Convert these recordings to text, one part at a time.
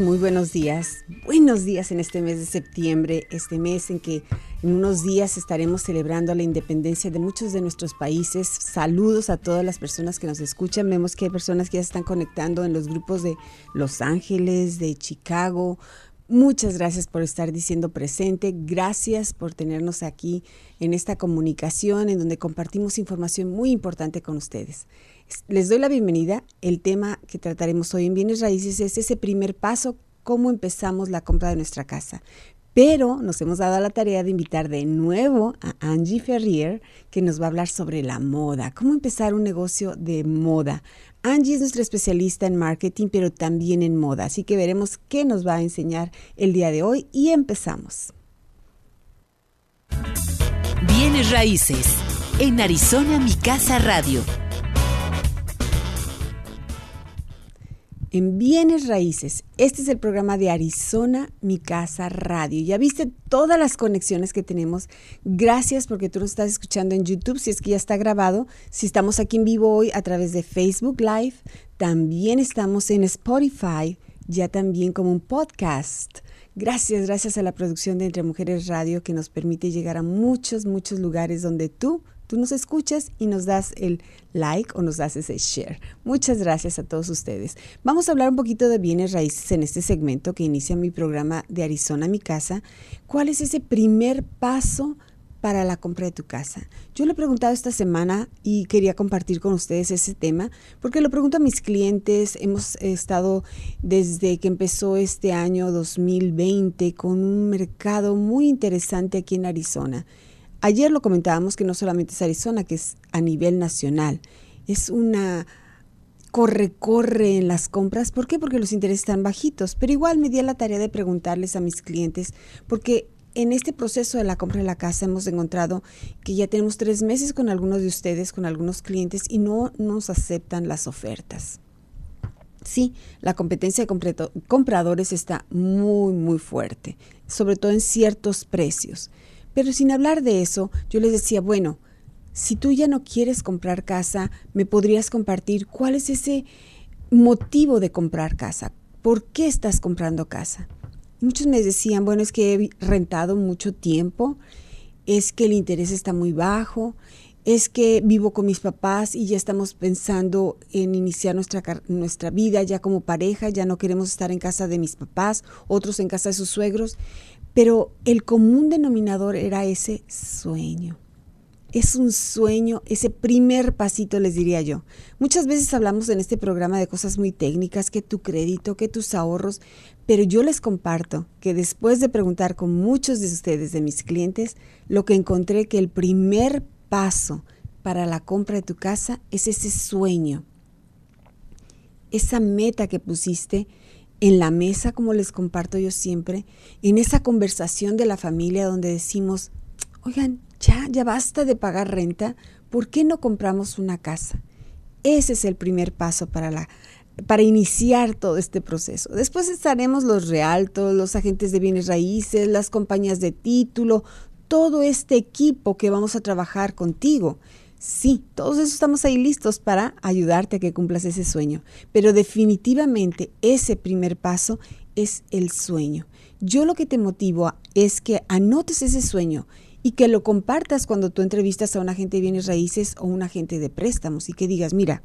Muy buenos días. Buenos días en este mes de septiembre, este mes en que en unos días estaremos celebrando la independencia de muchos de nuestros países. Saludos a todas las personas que nos escuchan. Vemos que hay personas que ya están conectando en los grupos de Los Ángeles, de Chicago. Muchas gracias por estar diciendo presente. Gracias por tenernos aquí en esta comunicación en donde compartimos información muy importante con ustedes. Les doy la bienvenida. El tema que trataremos hoy en Bienes Raíces es ese primer paso, cómo empezamos la compra de nuestra casa. Pero nos hemos dado la tarea de invitar de nuevo a Angie Ferrier, que nos va a hablar sobre la moda, cómo empezar un negocio de moda. Angie es nuestra especialista en marketing, pero también en moda, así que veremos qué nos va a enseñar el día de hoy y empezamos. Bienes Raíces, en Arizona Mi Casa Radio en Bienes Raíces. Este es el programa de Arizona, mi casa radio. Ya viste todas las conexiones que tenemos. Gracias porque tú nos estás escuchando en YouTube, si es que ya está grabado. Si estamos aquí en vivo hoy a través de Facebook Live, también estamos en Spotify, ya también como un podcast. Gracias, gracias a la producción de Entre Mujeres Radio que nos permite llegar a muchos, muchos lugares donde tú Tú nos escuchas y nos das el like o nos das ese share. Muchas gracias a todos ustedes. Vamos a hablar un poquito de bienes raíces en este segmento que inicia mi programa de Arizona, mi casa. ¿Cuál es ese primer paso para la compra de tu casa? Yo le he preguntado esta semana y quería compartir con ustedes ese tema porque lo pregunto a mis clientes. Hemos estado desde que empezó este año 2020 con un mercado muy interesante aquí en Arizona Ayer lo comentábamos que no solamente es Arizona, que es a nivel nacional. Es una corre-corre en las compras. ¿Por qué? Porque los intereses están bajitos. Pero igual me di a la tarea de preguntarles a mis clientes, porque en este proceso de la compra de la casa hemos encontrado que ya tenemos tres meses con algunos de ustedes, con algunos clientes, y no nos aceptan las ofertas. Sí, la competencia de compradores está muy, muy fuerte, sobre todo en ciertos precios. Pero sin hablar de eso, yo les decía, bueno, si tú ya no quieres comprar casa, me podrías compartir cuál es ese motivo de comprar casa. ¿Por qué estás comprando casa? muchos me decían, bueno, es que he rentado mucho tiempo, es que el interés está muy bajo, es que vivo con mis papás y ya estamos pensando en iniciar nuestra, nuestra vida ya como pareja, ya no queremos estar en casa de mis papás, otros en casa de sus suegros. Pero el común denominador era ese sueño. Es un sueño, ese primer pasito, les diría yo. Muchas veces hablamos en este programa de cosas muy técnicas, que tu crédito, que tus ahorros, pero yo les comparto que después de preguntar con muchos de ustedes, de mis clientes, lo que encontré que el primer paso para la compra de tu casa es ese sueño, esa meta que pusiste en la mesa, como les comparto yo siempre, en esa conversación de la familia donde decimos, oigan, ya, ya basta de pagar renta, ¿por qué no compramos una casa? Ese es el primer paso para la para iniciar todo este proceso. Después estaremos los realtos, los agentes de bienes raíces, las compañías de título, todo este equipo que vamos a trabajar contigo Sí, todos eso estamos ahí listos para ayudarte a que cumplas ese sueño, pero definitivamente ese primer paso es el sueño. Yo lo que te motivo es que anotes ese sueño y que lo compartas cuando tú entrevistas a un agente de bienes raíces o un agente de préstamos y que digas, mira,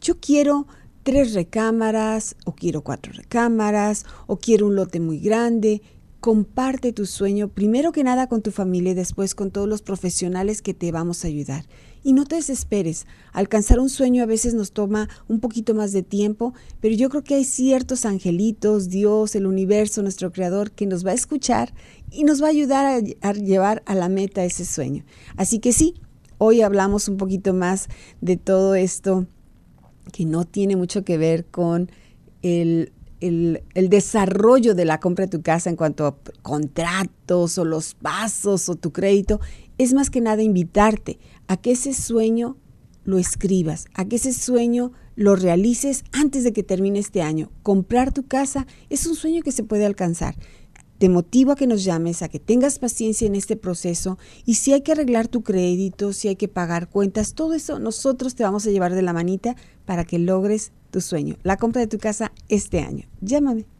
yo quiero tres recámaras o quiero cuatro recámaras o quiero un lote muy grande. Comparte tu sueño primero que nada con tu familia y después con todos los profesionales que te vamos a ayudar. Y no te desesperes. Alcanzar un sueño a veces nos toma un poquito más de tiempo, pero yo creo que hay ciertos angelitos, Dios, el universo, nuestro creador, que nos va a escuchar y nos va a ayudar a, llevar a la meta ese sueño. Así que sí, hoy hablamos un poquito más de todo esto que no tiene mucho que ver con el el, desarrollo de la compra de tu casa en cuanto a contratos o los pasos o tu crédito, es más que nada invitarte a que ese sueño lo escribas, a que ese sueño lo realices antes de que termine este año. Comprar tu casa es un sueño que se puede alcanzar. Te motivo a que nos llames, a que tengas paciencia en este proceso y si hay que arreglar tu crédito, si hay que pagar cuentas, todo eso nosotros te vamos a llevar de la manita para que logres tu sueño, la compra de tu casa este año. Llámame.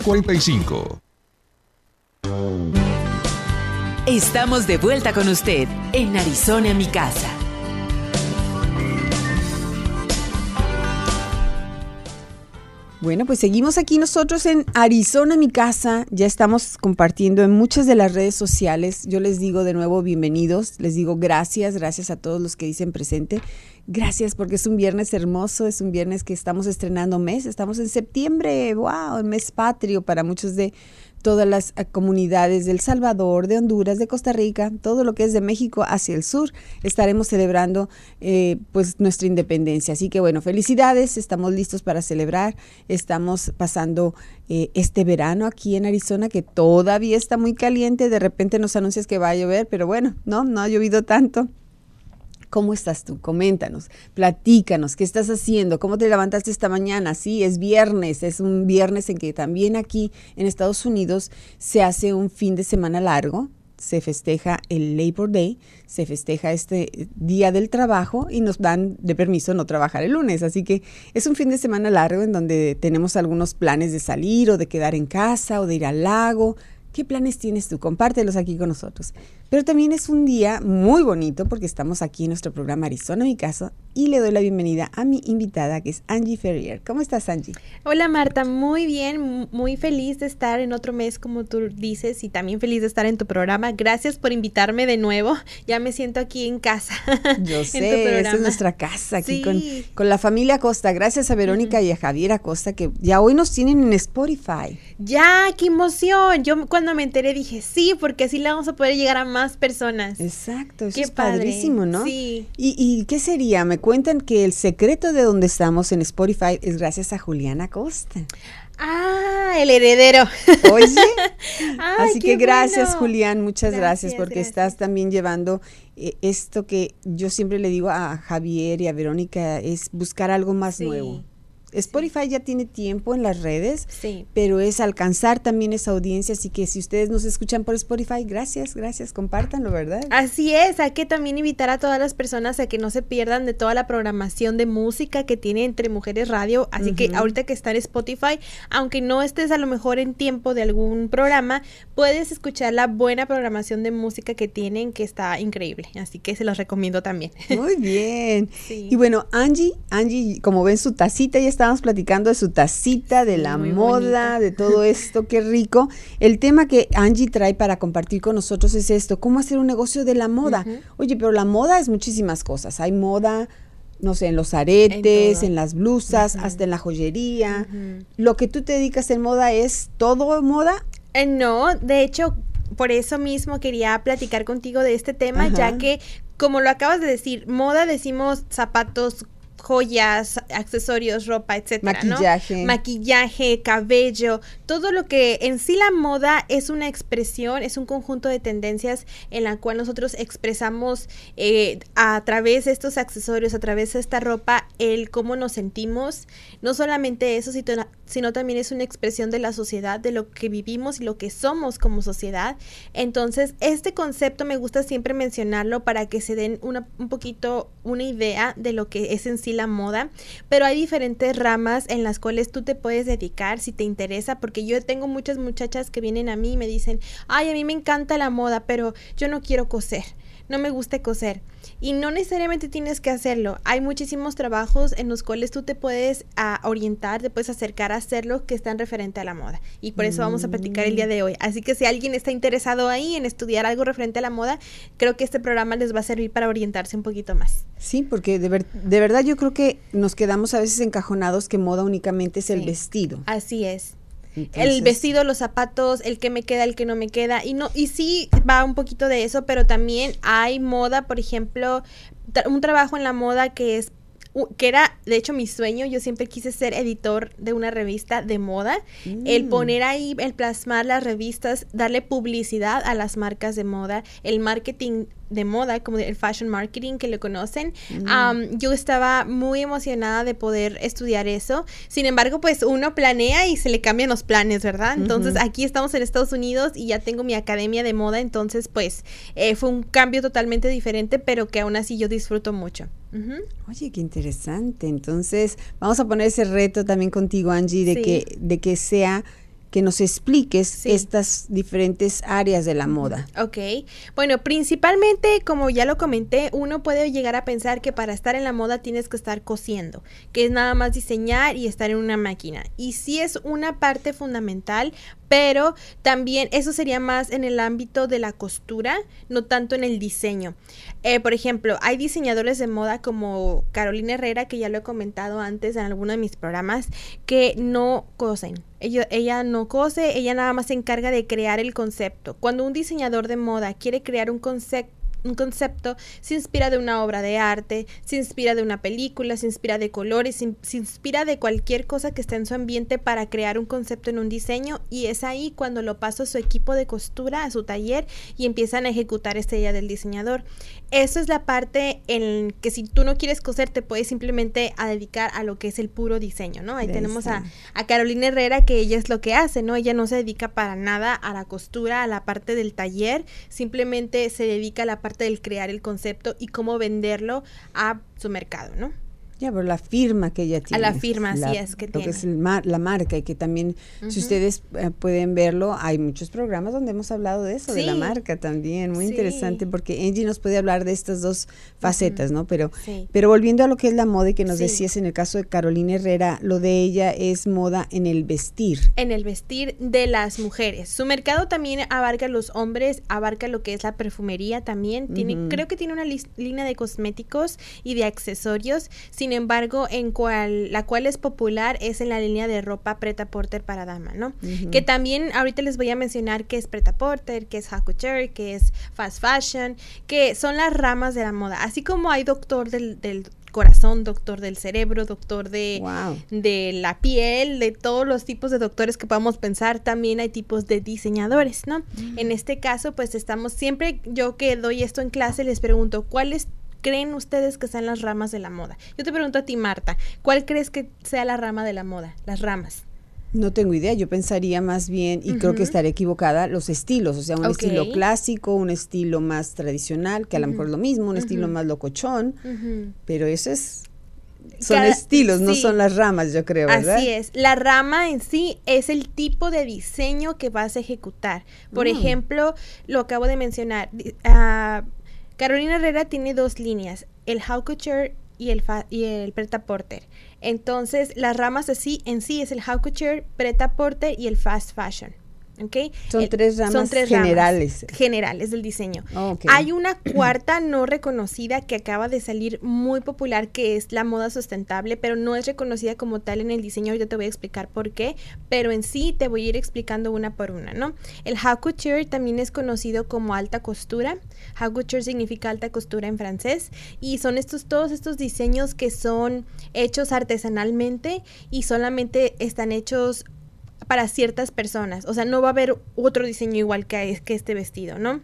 45 Estamos de vuelta con usted en Arizona, mi casa. Bueno, pues seguimos aquí nosotros en Arizona, mi casa. Ya estamos compartiendo en muchas de las redes sociales. Yo les digo de nuevo bienvenidos, les digo gracias, gracias a todos los que dicen presente. Gracias porque es un viernes hermoso, es un viernes que estamos estrenando mes, estamos en septiembre, wow, el mes patrio para muchos de todas las eh, comunidades del Salvador, de Honduras, de Costa Rica, todo lo que es de México hacia el sur, estaremos celebrando eh, pues nuestra independencia. Así que bueno, felicidades, estamos listos para celebrar, estamos pasando eh, este verano aquí en Arizona que todavía está muy caliente, de repente nos anuncias que va a llover, pero bueno, no, no ha llovido tanto. ¿Cómo estás tú? Coméntanos, platícanos, ¿qué estás haciendo? ¿Cómo te levantaste esta mañana? Sí, es viernes, es un viernes en que también aquí en Estados Unidos se hace un fin de semana largo, se festeja el Labor Day, se festeja este día del trabajo y nos dan de permiso no trabajar el lunes. Así que es un fin de semana largo en donde tenemos algunos planes de salir o de quedar en casa o de ir al lago. ¿Qué planes tienes tú? Compártelos aquí con nosotros. Pero también es un día muy bonito porque estamos aquí en nuestro programa Arizona, mi casa, y le doy la bienvenida a mi invitada que es Angie Ferrier. ¿Cómo estás, Angie? Hola, Marta. Muy bien, muy feliz de estar en otro mes, como tú dices, y también feliz de estar en tu programa. Gracias por invitarme de nuevo. Ya me siento aquí en casa. Yo sé, esta es nuestra casa aquí con, con, la familia Acosta. Gracias a Verónica y a Javier Acosta que ya hoy nos tienen en Spotify. Ya, qué emoción. Yo cuando me enteré dije sí, porque así le vamos a poder llegar a más personas. Exacto, eso es padrísimo, ¿no? Sí. ¿Y, ¿Y qué sería? Me cuentan que el secreto de donde estamos en Spotify es gracias a Juliana Costa. Ah, el heredero. Oye. Así que gracias, Julián, muchas gracias, porque estás también llevando eh, esto que yo siempre le digo a Javier y a Verónica, es buscar algo más nuevo. Spotify ya tiene tiempo en las redes, sí. pero es alcanzar también esa audiencia, así que si ustedes nos escuchan por Spotify, gracias, gracias, compártanlo, ¿verdad? Así es, hay que también invitar a todas las personas a que no se pierdan de toda la programación de música que tiene Entre Mujeres Radio, así que ahorita que está en Spotify, aunque no estés a lo mejor en tiempo de algún programa, puedes escuchar la buena programación de música que tienen, que está increíble, así que se los recomiendo también. Muy bien. Y bueno, Angie, Angie, como ven su tacita ya está estábamos platicando de su tacita, de la moda, de todo esto, qué rico. El tema que Angie trae para compartir con nosotros es esto, cómo hacer un negocio de la moda. Oye, pero la moda es muchísimas cosas. Hay moda, no sé, en los aretes, en, las blusas, hasta en la joyería. Lo que tú te dedicas en moda es todo moda. Eh, no, de hecho, por eso mismo quería platicar contigo de este tema, ya que, como lo acabas de decir, moda decimos zapatos, joyas, accesorios, ropa, etcétera, Maquillaje. Maquillaje, cabello, todo lo que en sí la moda es una expresión, es un conjunto de tendencias en la cual nosotros expresamos eh, a través de estos accesorios, a través de esta ropa, el cómo nos sentimos. No solamente eso, sino también es una expresión de la sociedad, de lo que vivimos y lo que somos como sociedad. Entonces, este concepto me gusta siempre mencionarlo para que se den una, un poquito una idea de lo que es en sí la moda, pero hay diferentes ramas en las cuales tú te puedes dedicar si te interesa, porque yo tengo muchas muchachas que vienen a mí y me dicen, ay, a mí me encanta la moda, pero yo no quiero coser no me gusta coser. Y no necesariamente tienes que hacerlo. Hay muchísimos trabajos en los cuales tú te puedes ah, orientar, te puedes acercar a hacerlo que están referente a la moda. Y por eso vamos a platicar el día de hoy. Así que si alguien está interesado ahí en estudiar algo referente a la moda, creo que este programa les va a servir para orientarse un poquito más. Sí, porque de, de verdad yo creo que nos quedamos a veces encajonados que moda únicamente es el vestido. Así es. El vestido, los zapatos, el que me queda, el que no me queda. Y no, y sí va un poquito de eso, pero también hay moda, por ejemplo, un trabajo en la moda que es que era de hecho mi sueño, yo siempre quise ser editor de una revista de moda, el mm. poner ahí, el plasmar las revistas, darle publicidad a las marcas de moda, el marketing de moda, como el fashion marketing que lo conocen. Mm. yo estaba muy emocionada de poder estudiar eso. Sin embargo, pues uno planea y se le cambian los planes, ¿verdad? Entonces aquí estamos en Estados Unidos y ya tengo mi academia de moda, entonces pues eh, fue un cambio totalmente diferente, pero que aún así yo disfruto mucho. Oye, qué interesante. Entonces, vamos a poner ese reto también contigo, Angie, de que de que sea que nos expliques estas diferentes áreas de la moda. Ok, bueno, principalmente, como ya lo comenté, uno puede llegar a pensar que para estar en la moda tienes que estar cosiendo, que es nada más diseñar y estar en una máquina. Y sí es una parte fundamental, pero también eso sería más en el ámbito de la costura, no tanto en el diseño. Eh, por ejemplo, hay diseñadores de moda como Carolina Herrera, que ya lo he comentado antes en alguno de mis programas, que no cosen ella, no cose, ella nada más se encarga de crear el concepto. Cuando un diseñador de moda quiere crear un concepto, un concepto se inspira de una obra de arte, se inspira de una película, se inspira de colores, se, inspira de cualquier cosa que esté en su ambiente para crear un concepto en un diseño y es ahí cuando lo pasa a su equipo de costura, a su taller y empiezan a ejecutar esta idea del diseñador. Eso es la parte en que si tú no quieres coser te puedes simplemente a dedicar a lo que es el puro diseño, ¿no? Ahí tenemos a, a Carolina Herrera que ella es lo que hace, ¿no? Ella no se dedica para nada a la costura, a la parte del taller, simplemente se dedica a la parte del crear el concepto y cómo venderlo a su mercado, ¿no? Ya, pero la firma que ella tiene. A la firma, sí es que tiene. que es la marca y que también, si ustedes eh, pueden verlo, hay muchos programas donde hemos hablado de eso, de la marca también, muy interesante, porque Angie nos puede hablar de estas dos facetas, ¿no? Pero, pero volviendo a lo que es la moda y que nos decías en el caso de Carolina Herrera, lo de ella es moda en el vestir. En el vestir de las mujeres. Su mercado también abarca los hombres, abarca lo que es la perfumería también. Tiene, creo que tiene una línea de cosméticos y de accesorios. Sin embargo, en cual, la cual es popular es en la línea de ropa preta porter para dama, ¿no? Que también ahorita les voy a mencionar que es preta porter, que es haute couture, que es fast fashion, que son las ramas de la moda. Así como hay doctor del, corazón, doctor del cerebro, doctor de, de la piel, de todos los tipos de doctores que podamos pensar, también hay tipos de diseñadores, ¿no? En este caso, pues estamos siempre, yo que doy esto en clase, les pregunto, ¿cuál es creen ustedes que sean las ramas de la moda? Yo te pregunto a ti, Marta, ¿cuál crees que sea la rama de la moda? Las ramas. No tengo idea, yo pensaría más bien, y creo que estaré equivocada, los estilos, o sea, un estilo clásico, un estilo más tradicional, que a lo mejor es lo mismo, un estilo más locochón, pero eso es son estilos, no son las ramas, yo creo, ¿verdad? Así es. La rama en sí es el tipo de diseño que vas a ejecutar. Por mm. ejemplo, lo acabo de mencionar. Carolina Herrera tiene dos líneas, el couture y el, y el preta porter. Entonces, las ramas así en sí es el haute couture, preta porter y el fast fashion. Son, tres ramas generales. generales del diseño. Hay una cuarta no reconocida que acaba de salir muy popular, que es la moda sustentable, pero no es reconocida como tal en el diseño. Ahorita te voy a explicar por qué, pero en sí te voy a ir explicando una por una, ¿no? El haute couture también es conocido como alta costura. Haute couture significa alta costura en francés y son estos todos estos diseños que son hechos artesanalmente y solamente están hechos para ciertas personas. O sea, no va a haber otro diseño igual que, que este vestido, ¿no?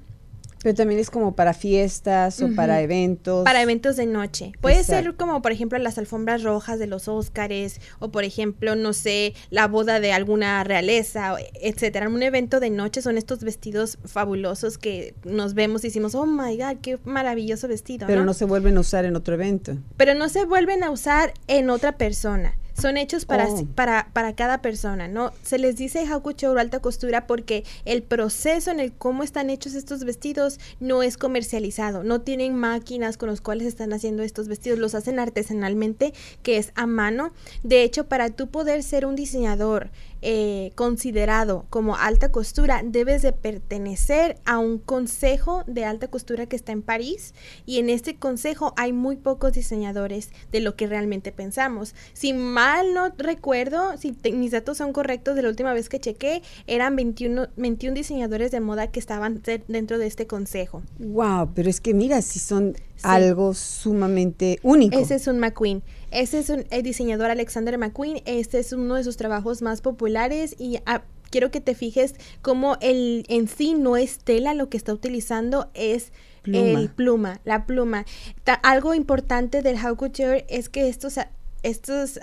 Pero también es como para fiestas o para eventos. Para eventos de noche. Puede ser como, por ejemplo, las alfombras rojas de los Óscares o, por ejemplo, no sé, la boda de alguna realeza, etcétera. Un evento de noche son estos vestidos fabulosos que nos vemos y decimos, oh my God, qué maravilloso vestido. Pero ¿no? se vuelven a usar en otro evento. Pero no se vuelven a usar en otra persona son hechos para, Oh. para, para cada persona, ¿no? Se les dice couture o alta costura porque el proceso en el cómo están hechos estos vestidos no es comercializado, no tienen máquinas con las cuales están haciendo estos vestidos, los hacen artesanalmente, que es a mano. De hecho, para tú poder ser un diseñador eh, considerado como alta costura, debes de pertenecer a un consejo de alta costura que está en París y en este consejo hay muy pocos diseñadores de lo que realmente pensamos. Si mal no recuerdo, si te- mis datos son correctos de la última vez que chequé, eran 21, 21 diseñadores de moda que estaban de- dentro de este consejo. Wow, pero es que mira, si son algo sumamente único. Ese es un McQueen. Ese es un el diseñador Alexander McQueen. Este es uno de sus trabajos más populares y ah, quiero que te fijes cómo el en sí no es tela lo que está utilizando es Pluma. el pluma, la pluma. Ta- algo importante del haute couture es que estos ah, estos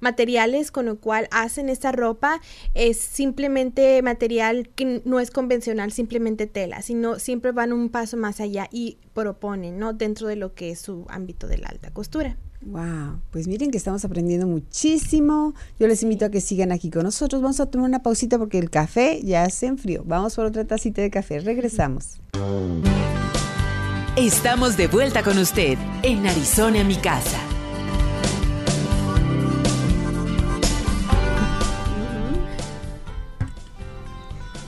materiales con lo cual hacen esta ropa es simplemente material que no es convencional, simplemente tela, sino siempre van un paso más allá y proponen, ¿no? Dentro de lo que es su ámbito de la alta costura. Wow, pues miren que estamos aprendiendo muchísimo. Yo les invito a que sigan aquí con nosotros. Vamos a tomar una pausita porque el café ya se enfrió. Vamos por otra tacita de café. Regresamos. Estamos de vuelta con usted en Arizona, mi casa.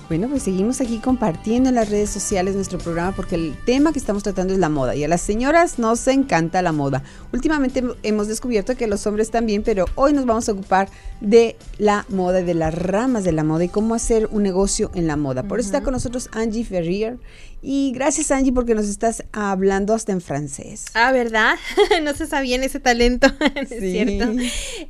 Bueno, pues seguimos aquí compartiendo en las redes sociales nuestro programa porque el tema que estamos tratando es la moda y a las señoras nos encanta la moda. Últimamente hem- hemos descubierto que los hombres también, pero hoy nos vamos a ocupar de la moda, y de las ramas de la moda y cómo hacer un negocio en la moda. Por eso está con nosotros Angie Ferrier y gracias Angie porque nos estás hablando hasta en francés. Ah, ¿verdad? no se sabía en ese talento, ¿es Sí. cierto?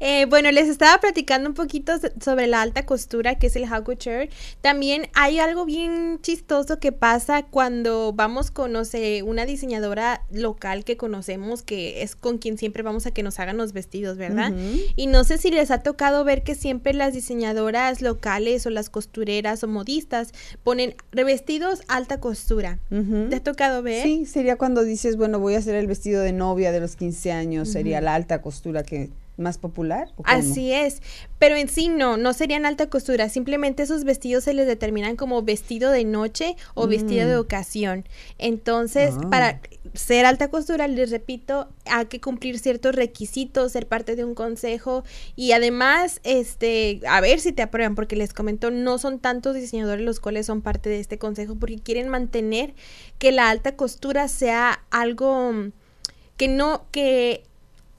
Eh, bueno, les estaba platicando un poquito so- sobre la alta costura, que es el haute couture. También hay algo bien chistoso que pasa cuando vamos con, no sé, una diseñadora local que conocemos, que es con quien siempre vamos a que nos hagan los vestidos, ¿verdad? Y no sé si les ha tocado ver que siempre las diseñadoras locales o las costureras o modistas ponen revestidos alta costura. ¿Te ha tocado ver? Sí, sería cuando dices, bueno, voy a hacer el vestido de novia de los 15 años, sería la alta costura que más popular. Así es, pero en sí no, no serían alta costura, simplemente esos vestidos se les determinan como vestido de noche o vestido de ocasión. Entonces, Mm. Ah. para ser alta costura, les repito, hay que cumplir ciertos requisitos, ser parte de un consejo y además, este, a ver si te aprueban, porque les comento, no son tantos diseñadores los cuales son parte de este consejo porque quieren mantener que la alta costura sea algo mm, que no, que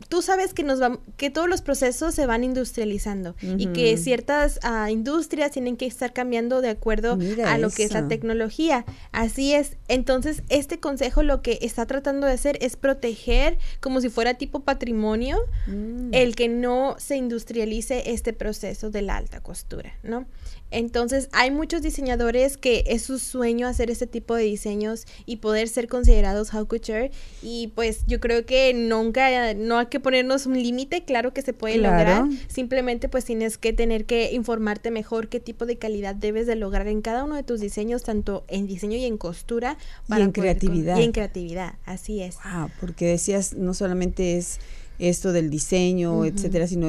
tú sabes que nos va- que todos los procesos se van industrializando y que ciertas ah, industrias tienen que estar cambiando de acuerdo Mira a lo que es la tecnología. Así es. Entonces, este consejo lo que está tratando de hacer es proteger como si fuera tipo patrimonio Mm. el que no se industrialice este proceso de la alta costura, ¿no? Entonces, hay muchos diseñadores que es su sueño hacer este tipo de diseños y poder ser considerados haute couture y pues yo creo que nunca no hay que ponernos un límite, claro que se puede Claro. lograr, simplemente pues tienes que tener que informarte mejor qué tipo de calidad debes de lograr en cada uno de tus diseños, tanto en diseño y en costura Y en con- creatividad. y en creatividad, así es. Wow, porque decías, no solamente es esto del diseño, etcétera, sino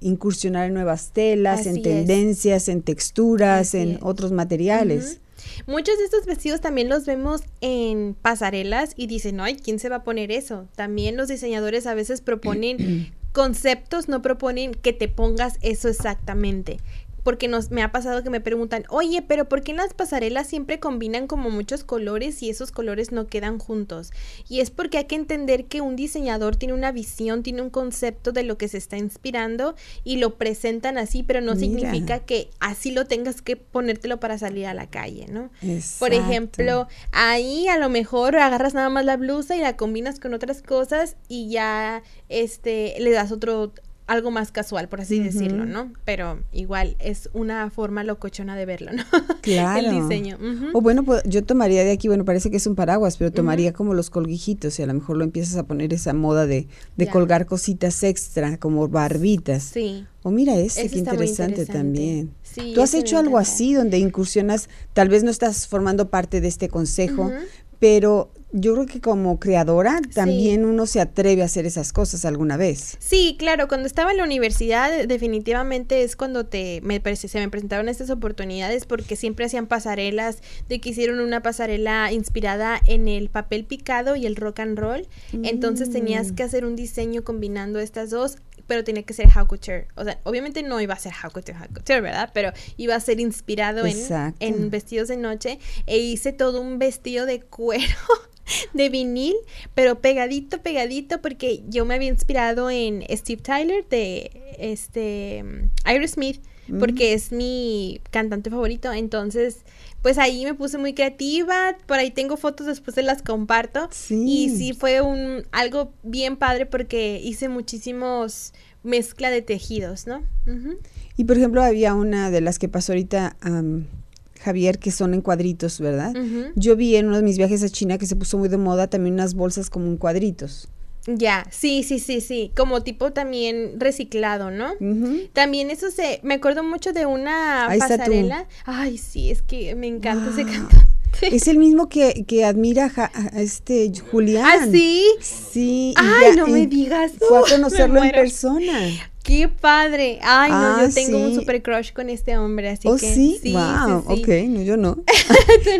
incursionar en nuevas telas, Así en es. tendencias, en texturas, Así en es. otros materiales. Muchos de estos vestidos también los vemos en pasarelas y dicen, ay, ¿quién se va a poner eso? También los diseñadores a veces proponen conceptos, no proponen que te pongas eso exactamente. Porque nos, me ha pasado que me preguntan, oye, pero ¿por qué en las pasarelas siempre combinan como muchos colores y esos colores no quedan juntos? Y es porque hay que entender que un diseñador tiene una visión, tiene un concepto de lo que se está inspirando y lo presentan así, pero no Mira. significa que así lo tengas que ponértelo para salir a la calle, ¿no? Por ejemplo, ahí a lo mejor agarras nada más la blusa y la combinas con otras cosas y ya este le das otro algo más casual, por así decirlo, ¿no? Pero igual es una forma locochona de verlo, ¿no? Claro. El diseño. O bueno, pues yo tomaría de aquí, bueno, parece que es un paraguas, pero tomaría como los colguijitos y a lo mejor lo empiezas a poner esa moda de, de colgar cositas extra, como barbitas. Sí. O mira este, Ese qué interesante, interesante. también. Sí, ¿Tú has hecho algo así donde incursionas, tal vez no estás formando parte de este consejo, pero yo creo que como creadora también uno se atreve a hacer esas cosas alguna vez. Sí, claro, cuando estaba en la universidad definitivamente es cuando te me se me presentaron estas oportunidades porque siempre hacían pasarelas, de que hicieron una pasarela inspirada en el papel picado y el rock and roll. Entonces tenías mm. que hacer un diseño combinando estas dos pero tenía que ser haute couture. O sea, obviamente no iba a ser haute couture, haute couture, ¿verdad? Pero iba a ser inspirado en, en, vestidos de noche. E hice todo un vestido de cuero, de vinil, pero pegadito, pegadito, porque yo me había inspirado en Steve Tyler de este Aerosmith, mm. porque es mi cantante favorito. Entonces, pues ahí me puse muy creativa. Por ahí tengo fotos, después se las comparto. Y sí fue un algo bien padre porque hice muchísimos mezcla de tejidos, ¿no? Y por ejemplo, había una de las que pasó ahorita, Javier, que son en cuadritos, ¿verdad? Yo vi en uno de mis viajes a China que se puso muy de moda también unas bolsas como en cuadritos. Ya, sí, sí, sí, sí, como tipo también reciclado, ¿no? También eso se, me acuerdo mucho de una pasarela. Ay, sí, es que me encanta ese Es el mismo que, que admira a, este Julián. ¿Ah, sí? Sí. Ay, no me digas. Fue a conocerlo en persona. ¡Qué padre! Ay, no, yo ah, tengo un super crush con este hombre, así ¿Oh, que... sí? sí wow, ok, no, yo no.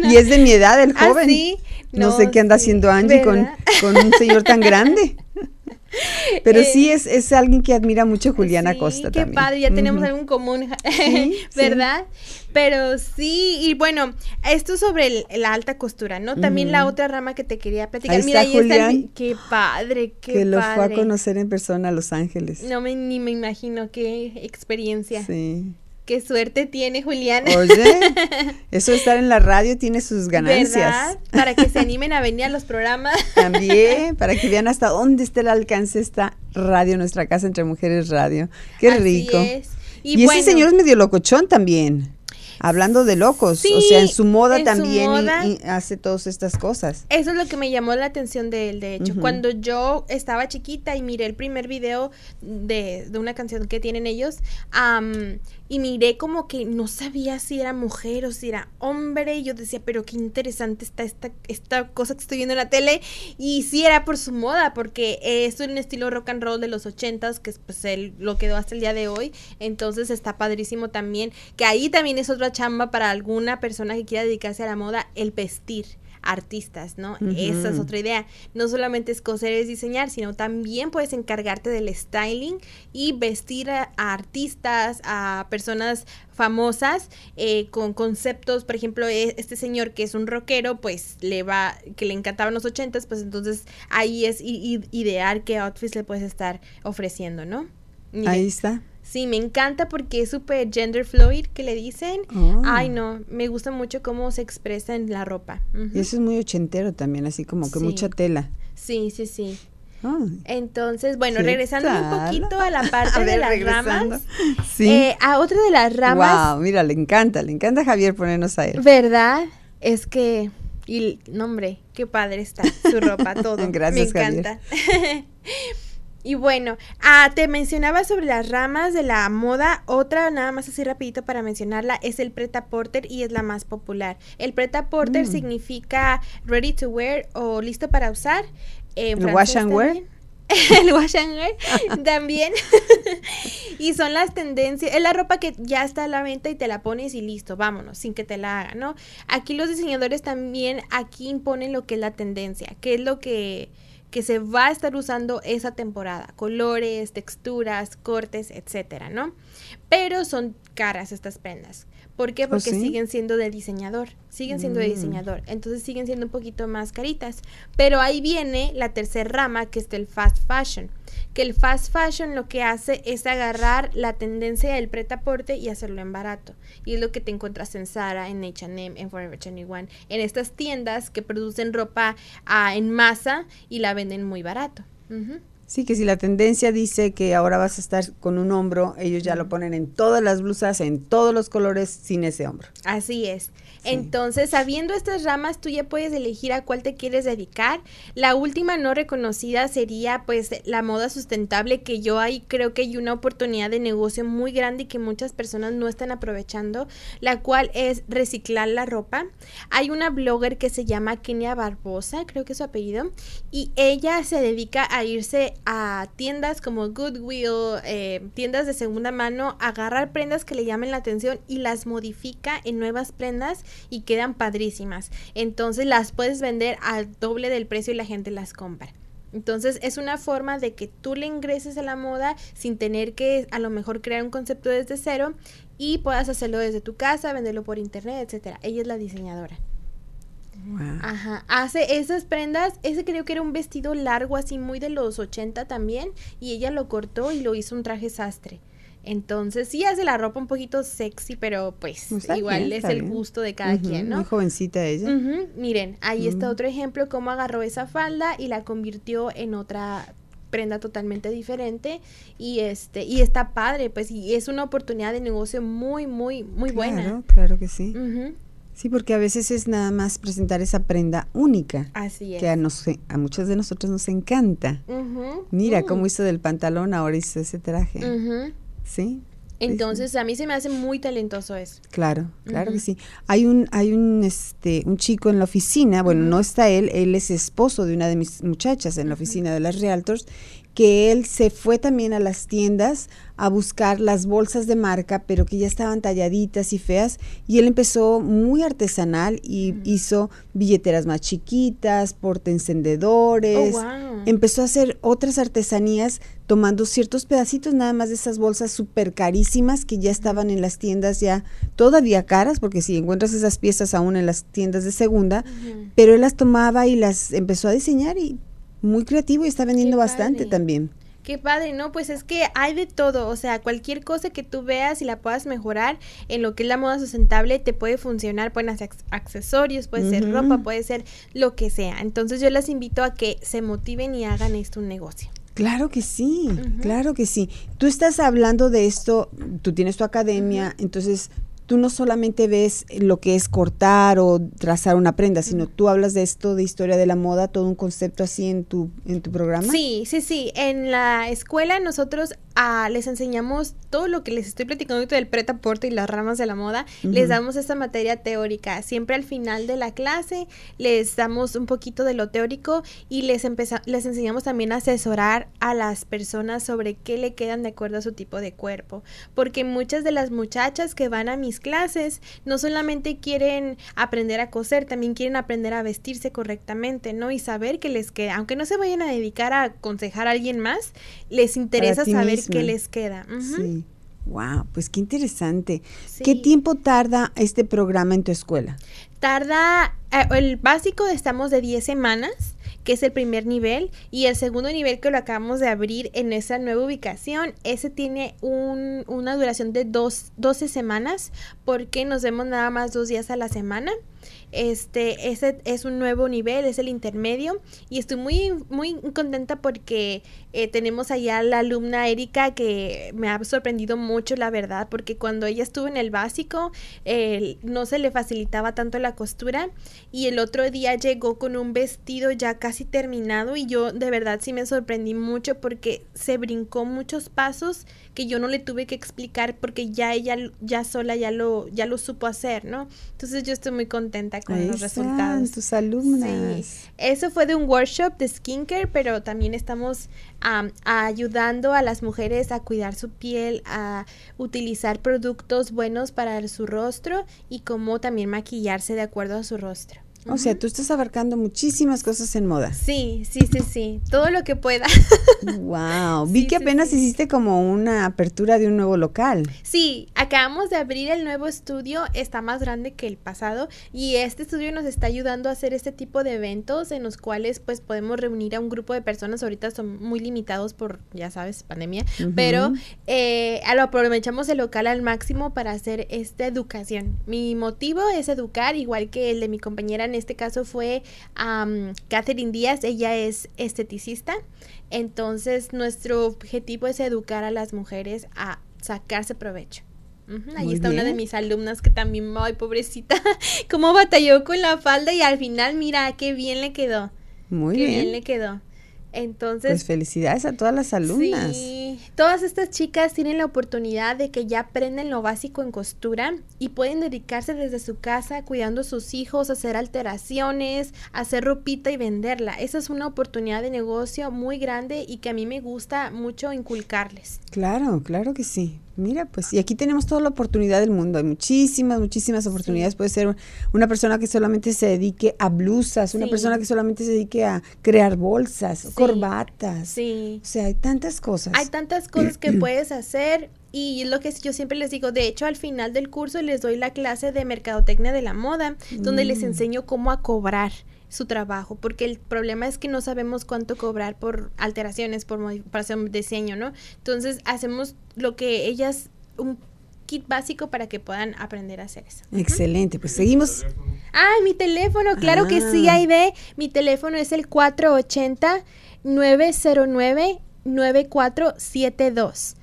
y es de mi edad, el ¿Ah, joven. sí? No, sé qué anda haciendo Angie con, con, un señor tan grande. Pero eh, sí es, es alguien que admira mucho a Juliana Costa qué padre, ya tenemos algo en común, ¿verdad? Pero sí, y bueno, esto sobre la alta costura, ¿no? También la otra rama que te quería platicar. Mira, ahí está qué padre, qué Que lo fue a conocer en persona a Los Ángeles. No me, ni me imagino qué experiencia. Sí. Qué suerte tiene Julián. Oye, eso de estar en la radio tiene sus ganancias. ¿Verdad? Para que se animen a venir a los programas. También, para que vean hasta dónde está el alcance esta radio, nuestra casa entre mujeres radio. Qué Así rico. Es. Y, ese señor es medio locochón también. Hablando de locos, o sea, en su moda también hace todas estas cosas. Eso es lo que me llamó la atención de él, de hecho. Cuando yo estaba chiquita y miré el primer video de, de una canción que tienen ellos, y miré como que no sabía si era mujer o si era hombre, y yo decía, pero qué interesante está esta, esta cosa que estoy viendo en la tele, y sí era por su moda, porque es un estilo rock and roll de los ochentas, que pues él lo quedó hasta el día de hoy, entonces está padrísimo también, que ahí también es otra chamba para alguna persona que quiera dedicarse a la moda, el vestir artistas, ¿no? Esa es otra idea. No solamente es coser, es diseñar, sino también puedes encargarte del styling y vestir a, artistas, a personas famosas eh, con conceptos, por ejemplo, e, este señor que es un rockero, pues le va, que le encantaban los ochentas, pues entonces ahí es ideal qué outfits le puedes estar ofreciendo, ¿no? ahí está. Sí, me encanta porque es súper gender fluid que le dicen. Oh. Ay, no, me gusta mucho cómo se expresa en la ropa. Y eso es muy ochentero también, así como que mucha tela. Sí, sí, sí. Entonces, bueno, regresando un poquito a la parte de las ramas. Sí. Eh, a otra de las ramas. Wow, mira, le encanta, le encanta a Javier ponernos a él. ¿Verdad? Es que, y, no, hombre, qué padre está su ropa, todo. Gracias, Me encanta. Y bueno, ah, te mencionaba sobre las ramas de la moda. Otra, nada más así rapidito para mencionarla, es el preta porter y es la más popular. El preta porter mm. significa ready to wear o listo para usar. ¿El wash and wear? el wash and wear también. y son las tendencias. Es la ropa que ya está a la venta y te la pones y listo, vámonos, sin que te la haga, ¿no? Aquí los diseñadores también aquí imponen lo que es la tendencia, que es lo que que se va a estar usando esa temporada, colores, texturas, cortes, etcétera, ¿no? Pero son caras estas prendas. ¿Por qué? ¿Oh, Porque siguen siendo de diseñador, siguen siendo de mm. diseñador, entonces siguen siendo un poquito más caritas. Pero ahí viene la tercera rama, que es el fast fashion que el fast fashion lo que hace es agarrar la tendencia del pretaporte y hacerlo en barato. Y es lo que te encuentras en Zara, en H&M, en Forever 21, en estas tiendas que producen ropa ah, en masa y la venden muy barato. Sí, que si la tendencia dice que ahora vas a estar con un hombro, ellos ya lo ponen en todas las blusas, en todos los colores, sin ese hombro. Así es. Entonces, sabiendo estas ramas, tú ya puedes elegir a cuál te quieres dedicar. La última no reconocida sería pues la moda sustentable, que yo ahí creo que hay una oportunidad de negocio muy grande y que muchas personas no están aprovechando, la cual es reciclar la ropa. Hay una blogger que se llama Kenia Barbosa, creo que es su apellido, y ella se dedica a irse a tiendas como Goodwill, eh, tiendas de segunda mano, agarrar prendas que le llamen la atención y las modifica en nuevas prendas y quedan padrísimas. Entonces las puedes vender al doble del precio y la gente las compra. Entonces es una forma de que tú le ingreses a la moda sin tener que a lo mejor crear un concepto desde cero y puedas hacerlo desde tu casa, venderlo por internet, etcétera. Ella es la diseñadora. Ajá, hace esas prendas, ese creo que era un vestido largo así muy de los 80 también y ella lo cortó y lo hizo un traje sastre. Entonces sí hace la ropa un poquito sexy, pero pues igual es el gusto de cada quien, ¿no? Muy jovencita ella. Miren, ahí está otro ejemplo, cómo agarró esa falda y la convirtió en otra prenda totalmente diferente y este y está padre pues y es una oportunidad de negocio muy muy muy buena. claro que sí. Sí porque a veces es nada más presentar esa prenda única así es que a, nos, a muchas de nosotros nos encanta. Mira cómo mm. hizo del pantalón ahora hizo ese traje Sí. Entonces, a mí se me hace muy talentoso eso. Claro, claro que sí. Hay un hay un este un chico en la oficina, bueno, no está él, él es esposo de una de mis muchachas en la oficina de las Realtors que él se fue también a las tiendas a buscar las bolsas de marca, pero que ya estaban talladitas y feas, y él empezó muy artesanal y hizo billeteras más chiquitas, porte encendedores, oh, empezó a hacer otras artesanías tomando ciertos pedacitos nada más de esas bolsas súper carísimas que ya estaban en las tiendas ya todavía caras, porque si encuentras esas piezas aún en las tiendas de segunda, pero él las tomaba y las empezó a diseñar y muy creativo y está vendiendo bastante también. Qué padre, ¿no? Pues es que hay de todo, o sea, cualquier cosa que tú veas y la puedas mejorar en lo que es la moda sustentable te puede funcionar, pueden ser accesorios, puede ser ropa, puede ser lo que sea. Entonces yo las invito a que se motiven y hagan esto un negocio. Claro que sí, claro que sí. Tú estás hablando de esto, tú tienes tu academia, entonces tú no solamente ves lo que es cortar o trazar una prenda, sino tú hablas de esto, de historia de la moda, todo un concepto así en tu, en tu programa. Sí, sí, sí. En la escuela nosotros ah, les enseñamos todo lo que les estoy platicando del preta porte y las ramas de la moda. Les damos esta materia teórica. Siempre al final de la clase les damos un poquito de lo teórico y les, les enseñamos también a asesorar a las personas sobre qué le quedan de acuerdo a su tipo de cuerpo. Porque muchas de las muchachas que van a mis clases no solamente quieren aprender a coser, también quieren aprender a vestirse correctamente, ¿no? Y saber que les queda, aunque no se vayan a dedicar a aconsejar a alguien más, les interesa saber qué les queda. Sí. Wow, pues qué interesante. ¿Qué tiempo tarda este programa en tu escuela? Tarda, eh, el básico estamos de 10 semanas que es el primer nivel, y el segundo nivel que lo acabamos de abrir en esa nueva ubicación, ese tiene un, una duración de dos, 12 semanas, porque nos vemos nada más dos días a la semana. Este, ese es un nuevo nivel, es el intermedio y estoy muy, muy contenta porque eh, tenemos allá la alumna Erika que me ha sorprendido mucho, la verdad, porque cuando ella estuvo en el básico no se le facilitaba tanto la costura y el otro día llegó con un vestido ya casi terminado y yo de verdad sí me sorprendí mucho porque se brincó muchos pasos que yo no le tuve que explicar porque ya ella ya sola ya lo ya lo supo hacer, ¿no? Entonces yo estoy muy contenta con los resultados. tus alumnas. Eso fue de un workshop de skincare, pero también estamos ayudando a las mujeres a cuidar su piel, a utilizar productos buenos para su rostro y cómo también maquillarse de acuerdo a su rostro. O sea, tú estás abarcando muchísimas cosas en moda. Sí, sí, sí, sí. Todo lo que pueda. wow. Vi que apenas hiciste como una apertura de un nuevo local. Sí, acabamos de abrir el nuevo estudio. Está más grande que el pasado. Y este estudio nos está ayudando a hacer este tipo de eventos en los cuales pues podemos reunir a un grupo de personas. Ahorita son muy limitados por, ya sabes, pandemia. Pero eh, lo aprovechamos el local al máximo para hacer esta educación. Mi motivo es educar, igual que el de mi compañera en este caso fue Catherine Díaz, ella es esteticista, entonces nuestro objetivo es educar a las mujeres a sacarse provecho. ahí está una de mis alumnas que también, ay, pobrecita, cómo batalló con la falda y al final, mira, qué bien le quedó. Muy qué bien le quedó. Entonces. Pues felicidades a todas las alumnas. Sí, todas estas chicas tienen la oportunidad de que ya aprenden lo básico en costura y pueden dedicarse desde su casa cuidando a sus hijos, hacer alteraciones, hacer ropita y venderla. Esa es una oportunidad de negocio muy grande y que a mí me gusta mucho inculcarles. Claro, claro que sí. Mira, pues, y aquí tenemos toda la oportunidad del mundo. Hay muchísimas, muchísimas oportunidades. Puede ser una persona que solamente se dedique a blusas, una persona que solamente se dedique a crear bolsas, corbatas. Sí. O sea, hay tantas cosas. Hay tantas cosas que puedes hacer. Y lo que yo siempre les digo, de hecho, al final del curso les doy la clase de mercadotecnia de la moda, donde les mm. enseño cómo a cobrar su trabajo, porque el problema es que no sabemos cuánto cobrar por alteraciones, por un diseño, ¿no? Entonces hacemos lo que ellas, un kit básico para que puedan aprender a hacer eso. Excelente, pues seguimos. Ah, mi teléfono, claro que sí, ah. Aide. Mi teléfono es el 480-909-9472.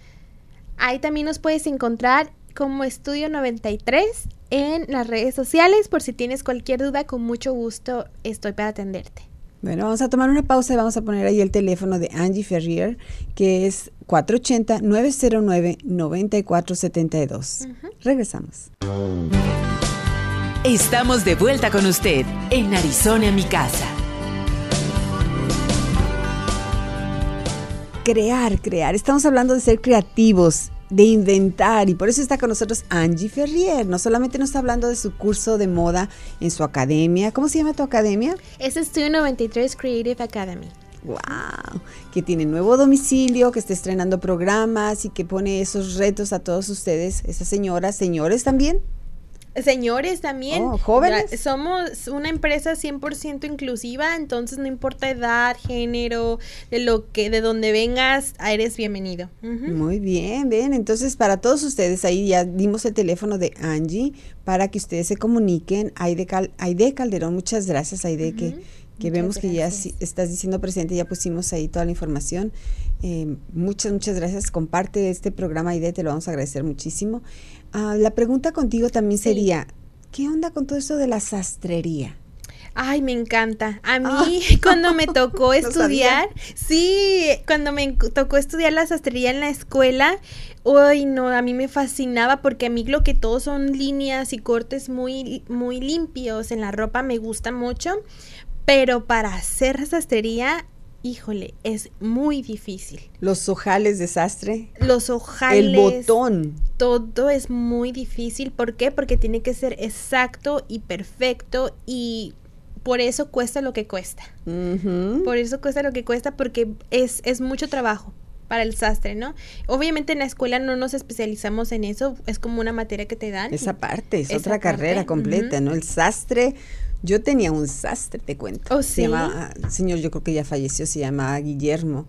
Ahí también nos puedes encontrar como Estudio 93 en las redes sociales. Por si tienes cualquier duda, con mucho gusto estoy para atenderte. Bueno, vamos a tomar una pausa y vamos a poner ahí el teléfono de Angie Ferrier, que es 480-909-9472. Regresamos. Estamos de vuelta con usted en Arizona, mi casa. Crear, crear. Estamos hablando de ser creativos de inventar y por eso está con nosotros Angie Ferrier. No solamente nos está hablando de su curso de moda en su academia. ¿Cómo se llama tu academia? Es Studio 93 Creative Academy. ¡Wow! Que tiene nuevo domicilio, que está estrenando programas y que pone esos retos a todos ustedes, esas señoras, señores también. Señores también. Oh, jóvenes. Somos una empresa 100% inclusiva, entonces no importa edad, género, de lo que de donde vengas, eres bienvenido. Muy bien, bien. Entonces, para todos ustedes ahí ya dimos el teléfono de Angie para que ustedes se comuniquen. Aide, Cal Aide Calderón, muchas gracias Aide que que vemos que ya estás diciendo presente, ya pusimos ahí toda la información. Eh, muchas, muchas gracias. Comparte este programa, Aide, te lo vamos a agradecer muchísimo. Ah, la pregunta contigo también sería, ¿qué onda con todo eso de la sastrería? Ay, me encanta. A mí cuando me tocó estudiar, sí, cuando me tocó estudiar la sastrería en la escuela, uy, no, a mí me fascinaba porque a mí lo que todo son líneas y cortes muy muy limpios en la ropa me gusta mucho, pero para hacer sastrería híjole, es muy difícil. Los ojales de sastre. Los ojales. El botón. Todo es muy difícil. ¿Por qué? Porque tiene que ser exacto y perfecto y por eso cuesta lo que cuesta. Por eso cuesta lo que cuesta porque es, es mucho trabajo para el sastre, ¿no? Obviamente en la escuela no nos especializamos en eso, es como una materia que te dan. Esa parte, es otra carrera completa, ¿no? El sastre yo tenía un sastre, te cuento. Oh, ¿sí? Se llama, señor, yo creo que ya falleció, se llamaba Guillermo.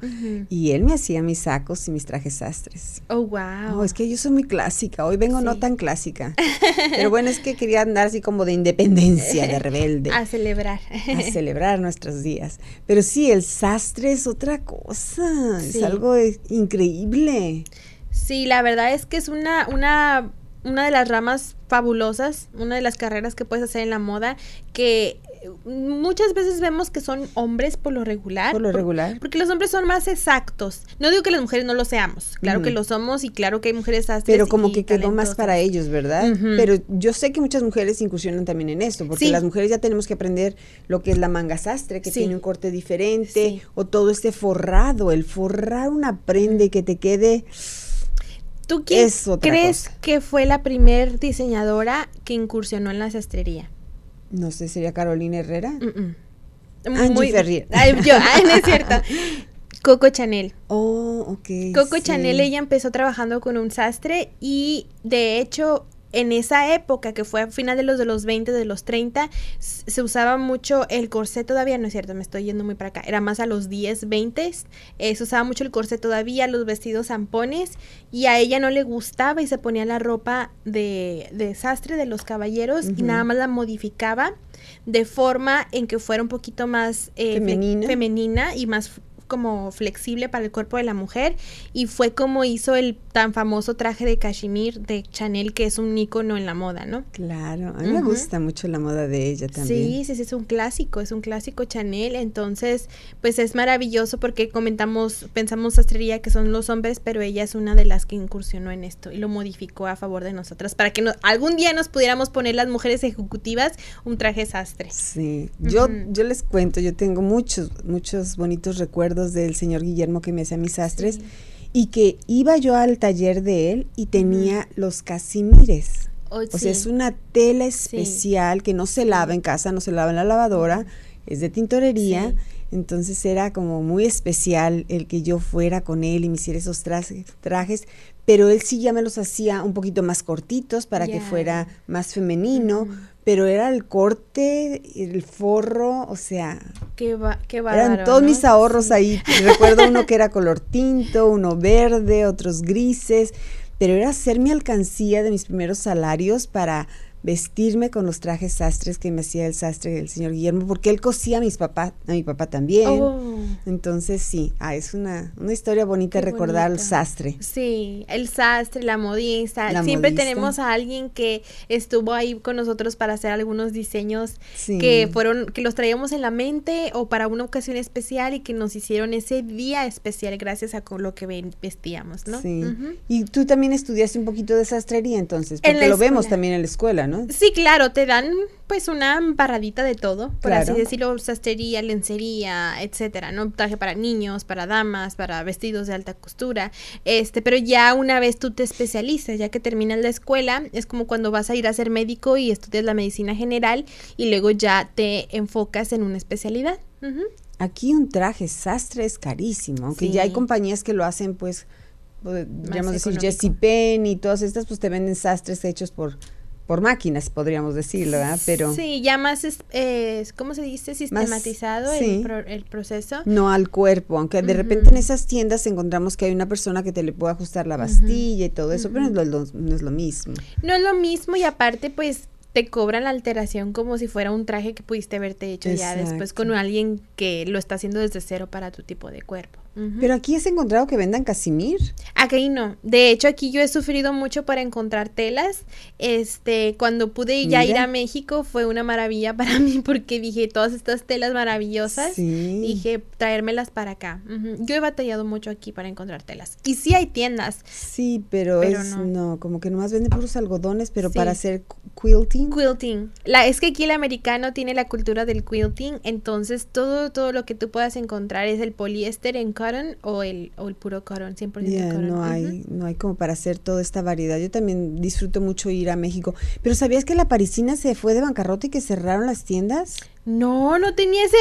Y él me hacía mis sacos y mis trajes sastres. Oh, wow. Oh, es que yo soy muy clásica. Hoy vengo no tan clásica. Pero bueno, es que quería andar así como de independencia, de rebelde. A celebrar. A celebrar nuestros días. Pero sí, el sastre es otra cosa. Es algo increíble. Sí, la verdad es que es una, una una de las ramas fabulosas, una de las carreras que puedes hacer en la moda, que muchas veces vemos que son hombres por lo regular. Por lo regular. porque los hombres son más exactos. No digo que las mujeres no lo seamos. Claro que lo somos y claro que hay mujeres sastres. Pero como que quedó más para ellos, ¿verdad? Pero yo sé que muchas mujeres incursionan también en esto, porque las mujeres ya tenemos que aprender lo que es la manga sastre, que tiene un corte diferente, o todo este forrado, el forrar una prenda y que te quede ¿Tú quién crees que fue la primer diseñadora que incursionó en la sastrería? No sé, ¿sería Carolina Herrera? Muy, Ferrier. Ay, yo, ay, no es cierto. Coco Chanel. Oh, ok. Coco Chanel, ella empezó trabajando con un sastre y de hecho en esa época, que fue a final de los de los 20, de los 30, se usaba mucho el corsé todavía, no es cierto, me estoy yendo muy para acá, era más a los 10, 20, eh, se usaba mucho el corsé todavía, los vestidos zampones, y a ella no le gustaba y se ponía la ropa de, de sastre de los caballeros y nada más la modificaba de forma en que fuera un poquito más eh, femenina. femenina y más como flexible para el cuerpo de la mujer y fue como hizo el tan famoso traje de cashmere de Chanel que es un icono en la moda, ¿no? Claro, a mí me gusta mucho la moda de ella también. Sí, sí, sí, es un clásico, es un clásico Chanel, entonces pues es maravilloso porque comentamos, pensamos sastrería que son los hombres, pero ella es una de las que incursionó en esto y lo modificó a favor de nosotras para que algún día nos pudiéramos poner las mujeres ejecutivas un traje sastre. Sí, yo, yo les cuento, yo tengo muchos, muchos bonitos recuerdos del señor Guillermo que me hacía mis sastres y que iba yo al taller de él y tenía los casimires. Oh, o sea, es una tela especial que no se lava en casa, no se lava en la lavadora, es de tintorería. Entonces era como muy especial el que yo fuera con él y me hiciera esos trajes, trajes pero él sí ya me los hacía un poquito más cortitos para que fuera más femenino, pero era el corte, el forro, o sea, qué va, qué eran todos mis ahorros ahí. Recuerdo uno que era color tinto, uno verde, otros grises, pero era hacer mi alcancía de mis primeros salarios para vestirme con los trajes sastres que me hacía el sastre del señor Guillermo, porque él cosía a mis papás, a mi papá también. Oh. Entonces sí, ah, es una, una historia bonita recordar el sastre. Sí, el sastre, la modista. Siempre tenemos a alguien que estuvo ahí con nosotros para hacer algunos diseños que fueron, que los traíamos en la mente o para una ocasión especial y que nos hicieron ese día especial gracias a lo que vestíamos, ¿no? Sí. Y tú también estudiaste un poquito de sastrería entonces, porque lo vemos también en la escuela, ¿no? Sí, claro, te dan pues una paradita de todo, por así decirlo, sastrería, lencería, etcétera, ¿no? Traje para niños, para damas, para vestidos de alta costura, este, pero ya una vez tú te especializas, ya que terminas la escuela, es como cuando vas a ir a ser médico y estudias la medicina general y luego ya te enfocas en una especialidad. Aquí un traje sastre es carísimo, aunque ya hay compañías que lo hacen pues podríamos decir Jessie Penn y todas estas pues te venden sastres hechos por por máquinas, podríamos decirlo, ¿verdad? Pero sí, ya más, es, ¿cómo se dice? Sistematizado el, proceso. No al cuerpo, aunque de repente en esas tiendas encontramos que hay una persona que te le puede ajustar la bastilla y todo eso, pero no es, lo, no es lo mismo. No es lo mismo y aparte, pues te cobran la alteración como si fuera un traje que pudiste haberte hecho ya después con alguien que lo está haciendo desde cero para tu tipo de cuerpo. Pero aquí has encontrado que vendan casimir. Aquí no. De hecho, aquí yo he sufrido mucho para encontrar telas. Este, cuando pude ya ir a México fue una maravilla para mí porque dije todas estas telas maravillosas. Dije traérmelas para acá. Yo he batallado mucho aquí para encontrar telas. Y sí hay tiendas. Sí, pero, es no. como que nomás venden puros algodones, pero para hacer quilting. Quilting. La es que aquí el americano tiene la cultura del quilting, entonces todo todo lo que tú puedas encontrar es el poliéster en o el, o el puro cotton, 100% No hay, no hay como para hacer toda esta variedad. Yo también disfruto mucho ir a México. Pero ¿sabías que la parisina se fue de bancarrota y que cerraron las tiendas? No, no tenía ese.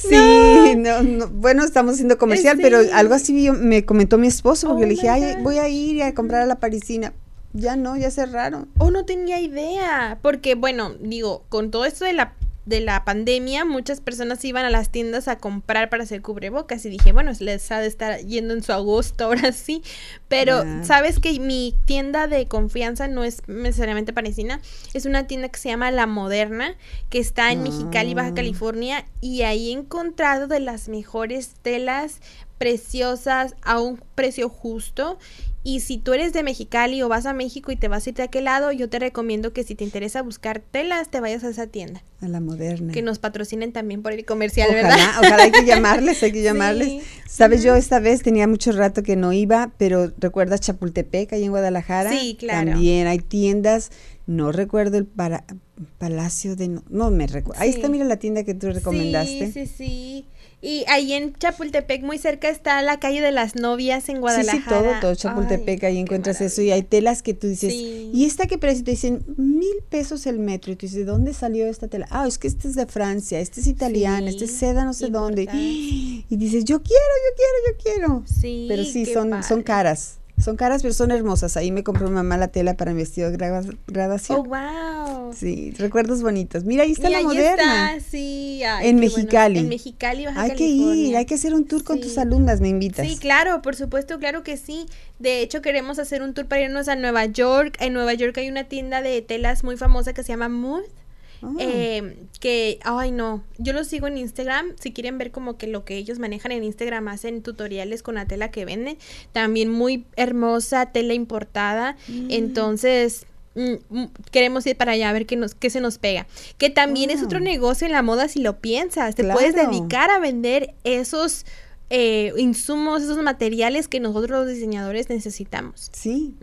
sí, no. bueno, estamos haciendo comercial, pero algo así me comentó mi esposo, porque oh le dije, ay, voy a ir a comprar a la parisina. Ya no, ya cerraron. Oh, no tenía idea. Porque, bueno, digo, con todo esto de la de la pandemia, muchas personas iban a las tiendas a comprar para hacer cubrebocas y dije, bueno, les ha de estar yendo en su agosto ahora sí, pero sabes que mi tienda de confianza no es necesariamente parisina, es una tienda que se llama La Moderna, que está en Mexicali, Baja ah. California, y ahí he encontrado de las mejores telas preciosas a un precio justo y si tú eres de Mexicali o vas a México y te vas a ir de aquel lado, yo te recomiendo que si te interesa buscar telas, te vayas a esa tienda. A la moderna. Que nos patrocinen también por el comercial, ojalá, ¿verdad? Ojalá hay que llamarles, hay que llamarles. Sabes, yo esta vez tenía mucho rato que no iba, pero ¿recuerdas Chapultepec, ahí en Guadalajara? Sí, claro. También hay tiendas, no recuerdo el para, Palacio de... No, no me recuerdo. Ahí está, mira la tienda que tú recomendaste. Sí, sí, sí. Y ahí en Chapultepec, muy cerca, está la calle de las novias en Guadalajara. Sí, sí, todo, todo Chapultepec, ahí encuentras eso. Y hay telas que tú dices, ¿y esta qué precio? Te dicen, mil pesos el metro. Y tú dices, ¿de dónde salió esta tela? Ah, es que este es de Francia, este es italiano, este es seda no sé dónde. Y dices, yo quiero, yo quiero, yo quiero. Sí. Pero sí, son, son caras. Son caras, pero son hermosas. Ahí me compró mamá la tela para mi vestido de gra- graduación. Oh, wow. Sí, recuerdos bonitos. Mira, ahí está Y la ahí moderna. está, sí. ay, En bueno. Mexicali. En Mexicali, Baja Hay que California. ir, hay que hacer un tour con Sí. tus alumnas, me invitas. Sí, claro, por supuesto, claro que sí. De hecho, queremos hacer un tour para irnos a Nueva York. En Nueva York hay una tienda de telas muy famosa que se llama Mood. Ah. eh, que, ay no, yo los sigo en Instagram, si quieren ver como que lo que ellos manejan en Instagram, hacen tutoriales con la tela que venden, también muy hermosa, tela importada, Mm. entonces mm, mm, queremos ir para allá a ver qué, nos, qué se nos pega, que también es otro negocio en la moda si lo piensas, te puedes dedicar a vender esos eh, insumos, esos materiales que nosotros los diseñadores necesitamos. Sí,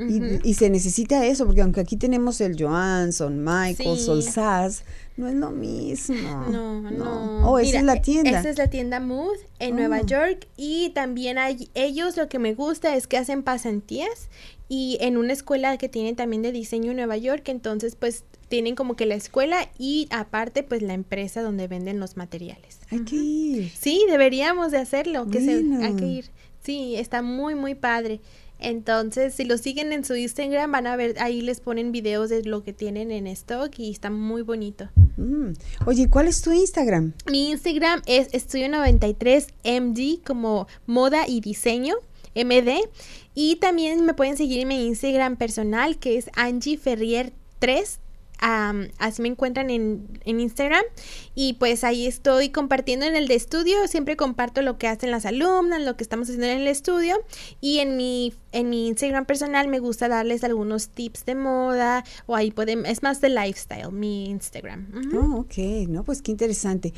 y- se necesita eso, porque aunque aquí tenemos el Johansson, Michael, Sí. Sol Sass, no es lo mismo. No, no. Oh, esa Mira, es la tienda. Esa es la tienda Mood en Nueva Oh. York y también hay ellos lo que me gusta es que hacen pasantías y en una escuela que tienen también de diseño en Nueva York, entonces pues tienen como que la escuela y aparte pues la empresa donde venden los materiales. Hay que ir. Sí, deberíamos de hacerlo, que se, hay que ir. Sí, está muy muy padre. Entonces, si lo siguen en su Instagram, van a ver, ahí les ponen videos de lo que tienen en stock y está muy bonito. Mm. Oye, ¿cuál es tu Instagram? Mi Instagram es estudio93md como moda y diseño MD y también me pueden seguir en mi Instagram personal que es Angie Ferrier 3 am, así me encuentran en, en Instagram. Y pues ahí estoy compartiendo en el de estudio, siempre comparto lo que hacen las alumnas, lo que estamos haciendo en el estudio. Y en mi, en mi Instagram personal me gusta darles algunos tips de moda o ahí pueden, es más de lifestyle mi Instagram. Oh, ok, no, pues qué interesante.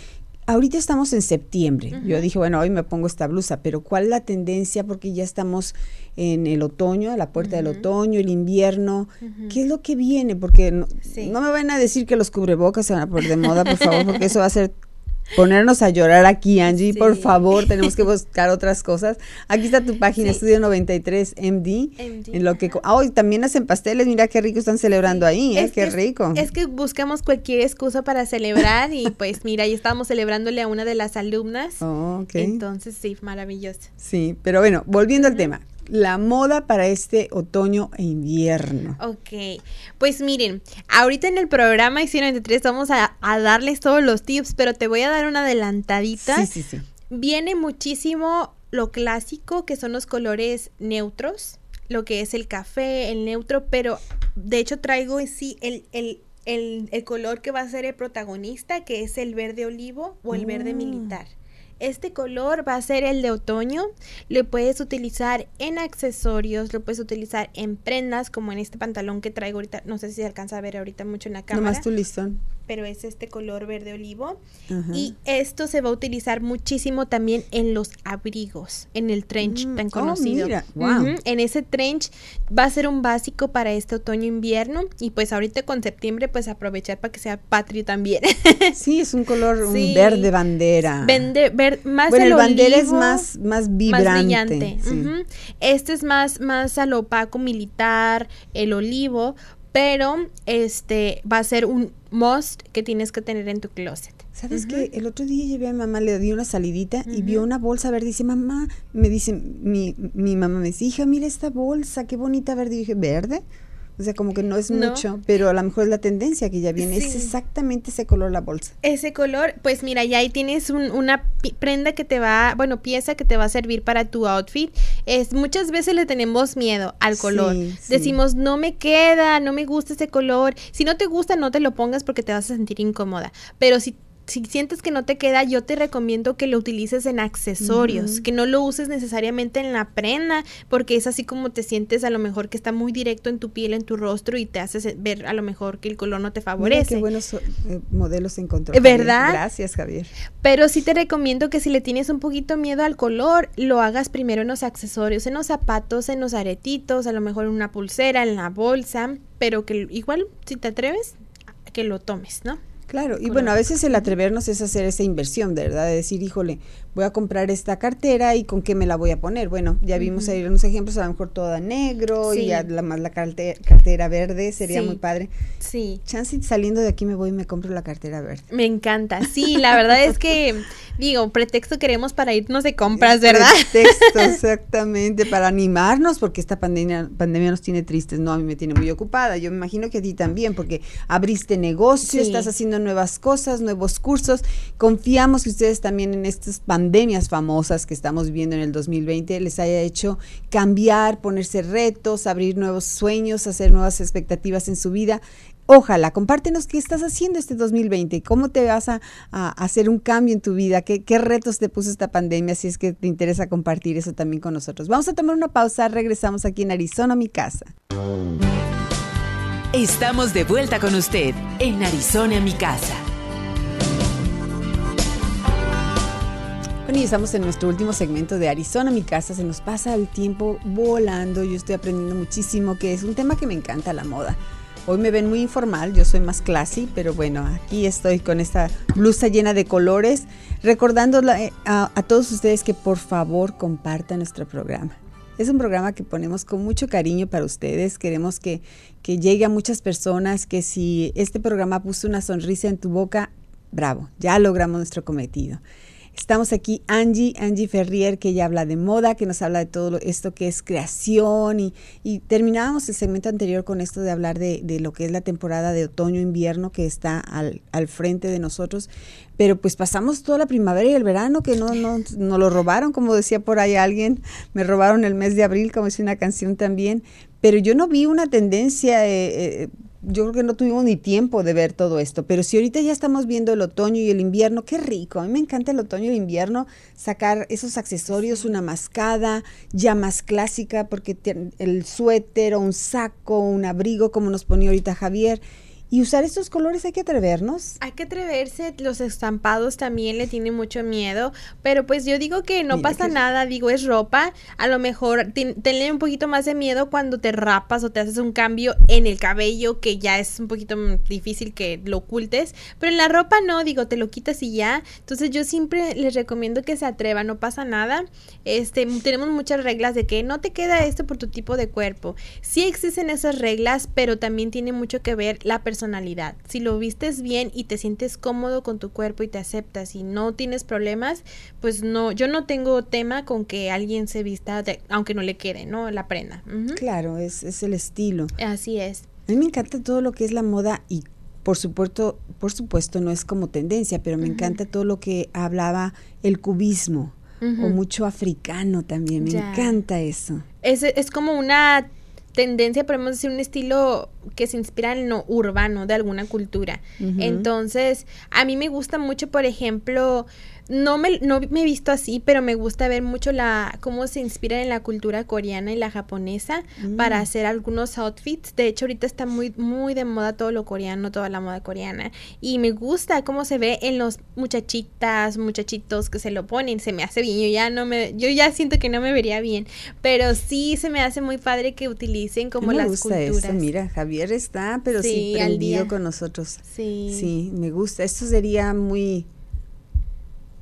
Ahorita estamos en septiembre. Yo dije, bueno, hoy me pongo esta blusa, pero ¿cuál es la tendencia? Porque ya estamos en el otoño, a la puerta del otoño, el invierno. ¿Qué es lo que viene? Porque no, Sí. no me van a decir que los cubrebocas se van a poner de moda, por favor, porque eso va a ser ponernos a llorar aquí, Angie. Por favor, tenemos que buscar otras cosas. Aquí está tu página, Sí. Estudio 93 MD. MD, En lo que, ah, hoy también hacen pasteles, mira qué rico están celebrando ahí, ¿eh? Qué que rico. Es que buscamos cualquier excusa para celebrar y pues mira, ahí estábamos celebrándole a una de las alumnas. Oh. Entonces sí, maravilloso. Sí, pero bueno, volviendo al tema, la moda para este otoño e invierno. Ok, pues miren, ahorita en el programa IC93 vamos a, a darles todos los tips, pero te voy a dar una adelantadita. Sí, sí, sí. Viene muchísimo lo clásico, que son los colores neutros, lo que es el café, el neutro, pero de hecho traigo en sí el, el, el, el color que va a ser el protagonista, que es el verde olivo o el verde Ah. militar. Este color va a ser el de otoño. Lo puedes utilizar en accesorios, lo puedes utilizar en prendas, como en este pantalón que traigo ahorita. No sé si se alcanza a ver ahorita mucho en la cámara Nomás tu listón. Pero es este color verde olivo. Ajá. Y esto se va a utilizar muchísimo también en los abrigos, en el trench Mm, tan oh, conocido. mira, wow. En ese trench va a ser un básico para este otoño-invierno. Y pues ahorita con septiembre, pues aprovechar para que sea patrio también. Sí, es un color, un Sí. verde bandera. Vende, ver, más bueno, el el bandera es olivo, más, más vibrante. más brillante. sí. Este es más, más al opaco militar, el olivo, pero este va a ser un must que tienes que tener en tu closet. ¿Sabes qué? El otro día llevé a mi mamá, le di una salidita y vio una bolsa verde. Dice, mamá, me dice, mi, mi mamá me dice, hija, mira esta bolsa, qué bonita verde. Y dije, ¿verde? O sea, como que no es No. mucho, pero a lo mejor es la tendencia que ya viene. Es exactamente ese color la bolsa. Ese color, pues mira, ya ahí tienes un- una prenda que te va, bueno, pieza que te va a servir para tu outfit. Es muchas veces le tenemos miedo al color. Sí, sí. Decimos, no me queda, no me gusta ese color. Si no te gusta, no te lo pongas porque te vas a sentir incómoda. Pero si si sientes que no te queda, yo te recomiendo que lo utilices en accesorios, que no lo uses necesariamente en la prenda, porque es así como te sientes a lo mejor que está muy directo en tu piel, en tu rostro y te hace ver a lo mejor que el color no te Mira favorece. qué buenos eh, modelos encontró. ¿Eh, Javier. verdad? Gracias, Javier. Pero sí te recomiendo que si le tienes un poquito miedo al color, lo hagas primero en los accesorios, en los zapatos, en los aretitos, a lo mejor en una pulsera, en la bolsa, pero que igual, si te atreves, que lo tomes, ¿no? Claro, y bueno, a veces el atrevernos es hacer esa inversión, ¿verdad? De decir, híjole, voy a comprar esta cartera y con qué me la voy a poner. Bueno, ya vimos ahí unos ejemplos, a lo mejor toda negro y ya la, más la cartera, verde, sería muy padre. Sí. Chance saliendo de aquí me voy y me compro la cartera verde. Me encanta, sí, la verdad es que, digo, pretexto queremos para irnos de compras, ¿verdad? Pretexto, exactamente, para animarnos, porque esta pandemia, pandemia nos tiene tristes, no, a mí me tiene muy ocupada, yo me imagino que a ti también, porque abriste negocio, estás haciendo nuevas cosas, nuevos cursos. Confiamos que ustedes también en estas pandemias famosas que estamos viviendo en el 2020 les haya hecho cambiar, ponerse retos, abrir nuevos sueños, hacer nuevas expectativas en su vida. Ojalá, compártenos qué estás haciendo este 2020, cómo te vas a, hacer un cambio en tu vida, ¿Qué, qué retos te puso esta pandemia, si es que te interesa compartir eso también con nosotros. Vamos a tomar una pausa, regresamos aquí en Arizona, mi casa. Estamos de vuelta con usted en Arizona, mi casa. Bueno, y estamos en nuestro último segmento de Arizona, mi casa. Se nos pasa el tiempo volando. Yo estoy aprendiendo muchísimo, que es un tema que me encanta, la moda. Hoy me ven muy informal, yo soy más classy, pero bueno, aquí estoy con esta blusa llena de colores, recordando eh, a, a todos ustedes que por favor compartan nuestro programa. Es un programa que ponemos con mucho cariño para ustedes. Queremos que, que llegue a muchas personas, que si este programa puso una sonrisa en tu boca, bravo, ya logramos nuestro cometido. Estamos aquí Angie, Angie Ferrier, que ella habla de moda, que nos habla de todo esto que es creación y, y terminábamos el segmento anterior con esto de hablar de, de lo que es la temporada de otoño-invierno que está al, al, frente de nosotros, pero pues pasamos toda la primavera y el verano que no, no, no lo robaron, como decía por ahí alguien, me robaron el mes de abril, como dice una canción también, pero yo no vi una tendencia eh, eh, yo creo que no tuvimos ni tiempo de ver todo esto, pero si ahorita ya estamos viendo el otoño y el invierno, qué rico, a mí me encanta el otoño y el invierno, sacar esos accesorios, una mascada ya más clásica, porque el suéter o un saco, un abrigo, como nos ponía ahorita Javier, y usar estos colores hay que atrevernos. Hay que atreverse, los estampados también le tienen mucho miedo, pero pues yo digo que no pasa nada, digo, es ropa, a lo mejor tenle un poquito más de miedo cuando te rapas o te haces un cambio en el cabello, que ya es un poquito difícil que lo ocultes, pero en la ropa no, digo, te lo quitas y ya. Entonces yo siempre les recomiendo que se atrevan, no pasa nada. Este, tenemos muchas reglas de que no te queda esto por tu tipo de cuerpo. Sí existen esas reglas, pero también tiene mucho que ver la persona personalidad. Si lo vistes bien y te sientes cómodo con tu cuerpo y te aceptas y no tienes problemas, pues no, yo no tengo tema con que alguien se vista, aunque no le quede, ¿no? La prenda. Claro, es, es el estilo. Así es. A mí me encanta todo lo que es la moda y por supuesto, por supuesto no es como tendencia, pero me encanta todo lo que hablaba el cubismo o mucho africano también, me encanta eso. Es, es como una tendencia, podemos decir, un estilo que se inspira en lo urbano de alguna cultura. Entonces, a mí me gusta mucho, por ejemplo, no me, no me he visto así, pero me gusta ver mucho la cómo se inspira en la cultura coreana y la japonesa para mm. hacer algunos outfits. De hecho, ahorita está muy, muy de moda todo lo coreano, toda la moda coreana. Y me gusta cómo se ve en los muchachitas, muchachitos que se lo ponen. Se me hace bien. Yo ya no me, yo ya siento que no me vería bien. Pero sí se me hace muy padre que utilicen como me las gusta culturas. Mira, Javier está, pero sí, sí con nosotros. Sí. Sí, me gusta. Esto sería muy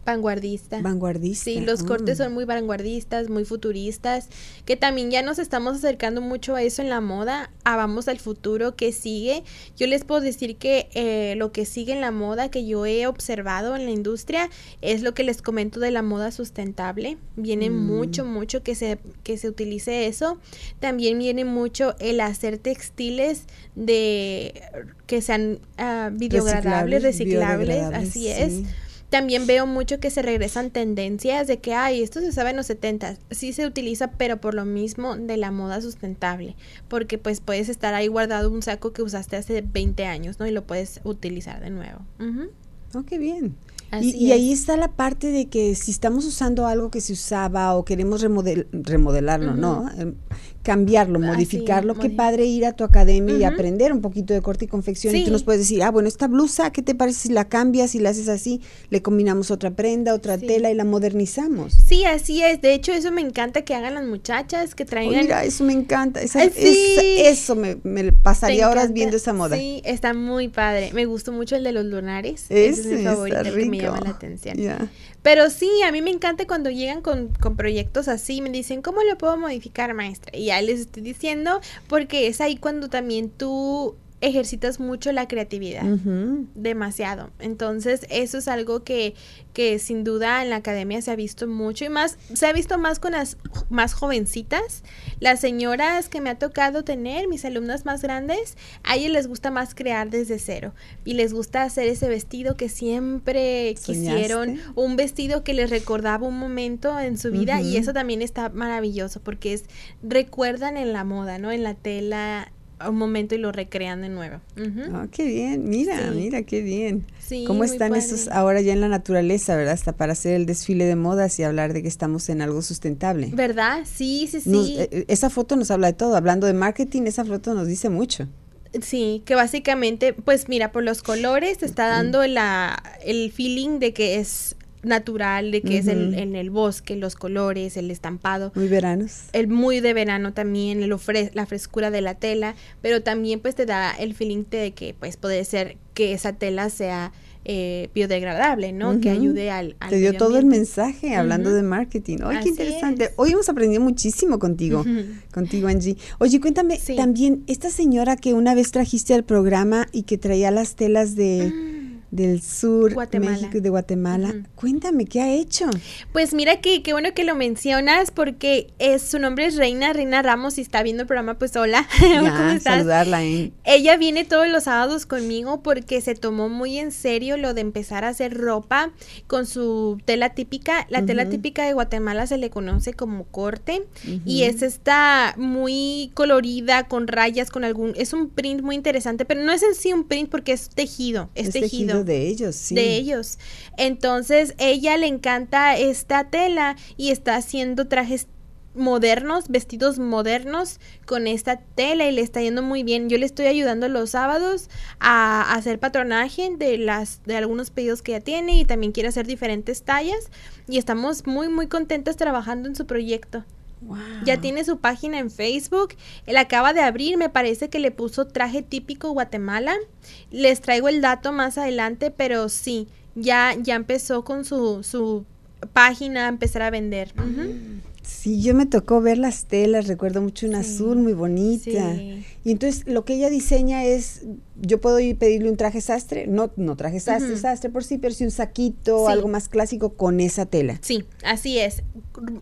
Vanguardista. Vanguardista. Sí, los cortes mm. son muy vanguardistas, muy futuristas, que también ya nos estamos acercando mucho a eso en la moda, a vamos al futuro que sigue. Yo les puedo decir que eh, lo que sigue en la moda que yo he observado en la industria es lo que les comento de la moda sustentable. Viene mm. mucho, mucho que se, que se utilice eso. También viene mucho el hacer textiles de que sean uh, reciclables, así es. También veo mucho que se regresan tendencias de que, ay, esto se sabe en los 70, sí se utiliza, pero por lo mismo de la moda sustentable, porque pues puedes estar ahí guardado un saco que usaste hace 20 años, ¿no? Y lo puedes utilizar de nuevo. Oh, qué bien. y, ahí está la parte de que si estamos usando algo que se usaba o queremos remodelarlo, ¿no? Cambiarlo, modificarlo. Qué padre ir a tu academia y aprender un poquito de corte y confección. Y tú nos puedes decir, ah, bueno, esta blusa, ¿qué te parece si la cambias y la haces así? Le combinamos otra prenda, otra tela y la modernizamos. Sí, así es. De hecho, eso me encanta que hagan las muchachas, que traigan. mira, eso me encanta. eso me, pasaría horas viendo esa moda. Sí, está muy padre. Me gustó mucho el de los lunares. Ese, es mi favorito, que me llama la atención. Pero sí, a mí me encanta cuando llegan con, con proyectos así, me dicen, ¿cómo lo puedo modificar, maestra? Y ya les estoy diciendo, porque es ahí cuando también tú ejercitas mucho la creatividad, demasiado. Entonces, eso es algo que, que sin duda en la academia se ha visto mucho y más, se ha visto más con las más jovencitas. Las señoras que me ha tocado tener, mis alumnas más grandes, a ellas les gusta más crear desde cero y les gusta hacer ese vestido que siempre quisieron, un vestido que les recordaba un momento en su vida y eso también está maravilloso porque es recuerdan en la moda, ¿no? En la tela un momento y lo recrean de nuevo. Ah, qué bien, mira, mira, qué bien. ¿Cómo están esos ahora ya en la naturaleza, verdad? Hasta para hacer el desfile de modas y hablar de que estamos en algo sustentable. ¿Verdad? Sí, sí, sí. Eh, eh, esa foto nos habla de todo. Hablando de marketing, esa foto nos dice mucho. Sí, que básicamente, pues mira, por los colores te está dando la, el feeling de que es natural de que es el, en el bosque, los colores, el estampado. Muy veranos. El muy de verano también, el la frescura de la tela, pero también pues te da el feeling de que pues puede ser que esa tela sea eh, biodegradable, ¿no? Que ayude al, Te dio todo el mensaje hablando de marketing. ¡Ay, qué interesante! Hoy hemos aprendido muchísimo contigo, contigo, Angie. Oye, cuéntame también, esta señora que una vez trajiste al programa y que traía las telas de... Del sur, México de Guatemala. Cuéntame, ¿qué ha hecho? Pues mira que qué bueno que lo mencionas porque es, su nombre es Reina, Reina Ramos y está viendo el programa, pues hola. ¿Cómo estás? saludarla. ¿eh? Ella viene todos los sábados conmigo porque se tomó muy en serio lo de empezar a hacer ropa con su tela típica. La tela típica de Guatemala se le conoce como corte y es esta muy colorida, con rayas, con algún... Es un print muy interesante, pero no es en sí un print porque es tejido, es, tejido de ellos, sí. De ellos. Entonces, ella le encanta esta tela y está haciendo trajes modernos, vestidos modernos con esta tela y le está yendo muy bien. Yo le estoy ayudando los sábados a, hacer patronaje de las de algunos pedidos que ya tiene y también quiere hacer diferentes tallas y estamos muy muy contentas trabajando en su proyecto. Ya tiene su página en Facebook. Él acaba de abrir, me parece que le puso traje típico Guatemala. Les traigo el dato más adelante, pero sí, ya, ya empezó con su, su página a empezar a vender. Sí, yo me tocó ver las telas, recuerdo mucho una azul muy bonita. Y entonces lo que ella diseña es, yo puedo ir pedirle un traje sastre, no, no traje sastre, sastre por sí, pero sí un saquito, algo más clásico con esa tela. Sí, así es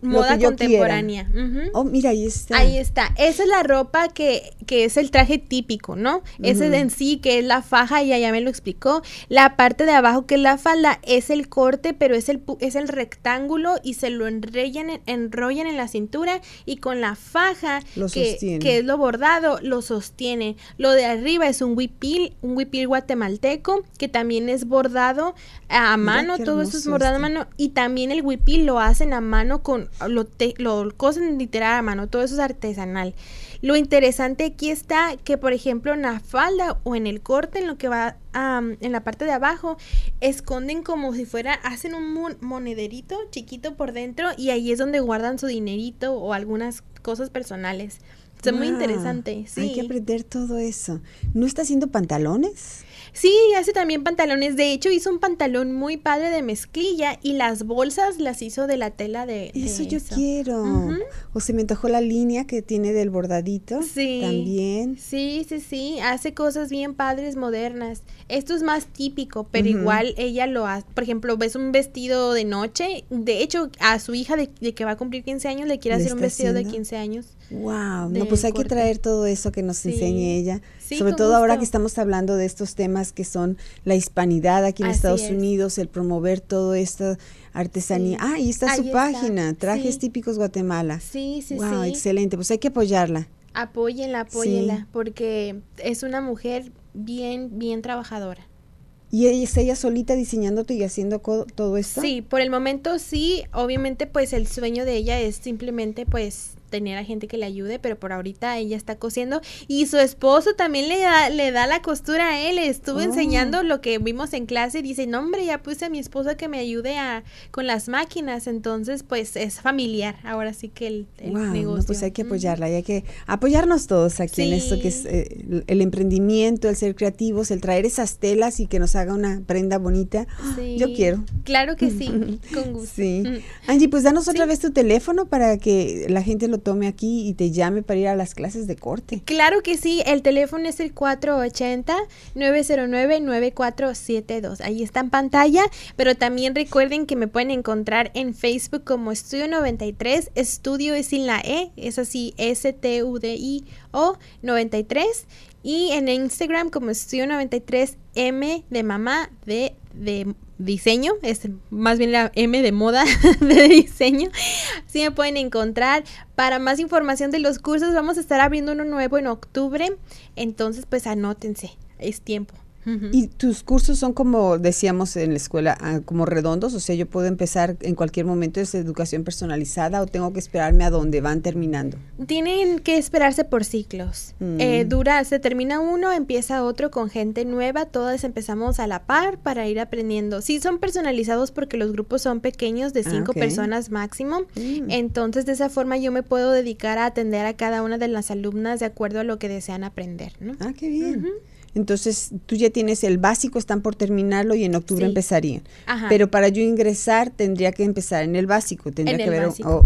moda contemporánea. Oh, mira, ahí está. Ahí está. Esa es la ropa que, que es el traje típico, ¿no? Ese en sí que es la faja, y ya me lo explicó. La parte de abajo que es la falda es el corte, pero es el, es el rectángulo y se lo enrollan, enrollan en la cintura y con la faja que, que, es lo bordado, lo sostiene. Lo de arriba es un huipil, un huipil guatemalteco que también es bordado a mano, todo eso es bordado a este. mano y también el huipil lo hacen a mano con lo, lo cosen literal a mano, todo eso es artesanal. Lo interesante aquí está que, por ejemplo, en la falda o en el corte, en lo que va en la parte de abajo, esconden como si fuera, hacen un monederito chiquito por dentro y ahí es donde guardan su dinerito o algunas cosas personales. Es muy interesante. Sí. Hay que aprender todo eso. ¿No está haciendo pantalones? Sí, hace también pantalones. De hecho, hizo un pantalón muy padre de mezclilla y las bolsas las hizo de la tela de. eso yo quiero. O se me antojó la línea que tiene del bordadito. Sí. También. Sí, sí, sí. Hace cosas bien padres, modernas. Esto es más típico, pero igual ella lo hace. Por ejemplo, ves un vestido de noche. De hecho, a su hija de, que va a cumplir 15 años le quiere hacer un vestido de 15 años. Wow, no, pues hay que traer todo eso que nos enseñe ella. Sobre todo ahora que estamos hablando de estos temas que son la hispanidad aquí en Estados Unidos, el promover todo esto artesanía. Ah, ahí está su página, Trajes Típicos Guatemala. Sí, sí, wow, excelente. Pues hay que apoyarla. Apóyenla, apóyenla, porque es una mujer bien, bien trabajadora. ¿Y ella, es ella solita diseñándote y haciendo todo esto? Sí, por el momento sí. Obviamente, pues el sueño de ella es simplemente, pues, tener a gente que le ayude, pero por ahorita ella está cosiendo y su esposo también le da, le da la costura a él. Estuvo oh. enseñando lo que vimos en clase y dice, no hombre, ya puse a mi esposo que me ayude a, con las máquinas. Entonces, pues es familiar. Ahora sí que el, negocio. pues hay que apoyarla y hay que apoyarnos todos aquí en esto que es eh, el emprendimiento, el ser creativos, el traer esas telas y que nos haga una prenda bonita. Yo quiero. Claro que sí, con gusto. Sí. Mm. Angie, pues danos otra vez tu teléfono para que la gente lo tome aquí y te llame para ir a las clases de corte. Claro que sí, el teléfono es el 480-909-9472. Ahí está en pantalla, pero también recuerden que me pueden encontrar en Facebook como Estudio 93. Estudio es sin la E, es así, S-T-U-D-I-O 93. Y en Instagram como Estudio 93M de mamá de, de diseño, es más bien la M de moda de diseño. Así me pueden encontrar. Para más información de los cursos, vamos a estar abriendo uno nuevo en octubre. Entonces, pues anótense, es tiempo. Y tus cursos son como decíamos en la escuela, ah, como redondos, o sea, yo puedo empezar en cualquier momento esa educación personalizada o tengo que esperarme a donde van terminando. Tienen que esperarse por ciclos. Eh, mm. dura, se termina uno, empieza otro con gente nueva, todas empezamos a la par para ir aprendiendo. Sí, son personalizados porque los grupos son pequeños de ah, cinco personas máximo. Mm. Entonces, de esa forma yo me puedo dedicar a atender a cada una de las alumnas de acuerdo a lo que desean aprender. ¿no? Ah, qué bien. Entonces, tú ya tienes el básico, están por terminarlo y en octubre empezarían. Pero para yo ingresar tendría que empezar en el básico, tendría que ver oh,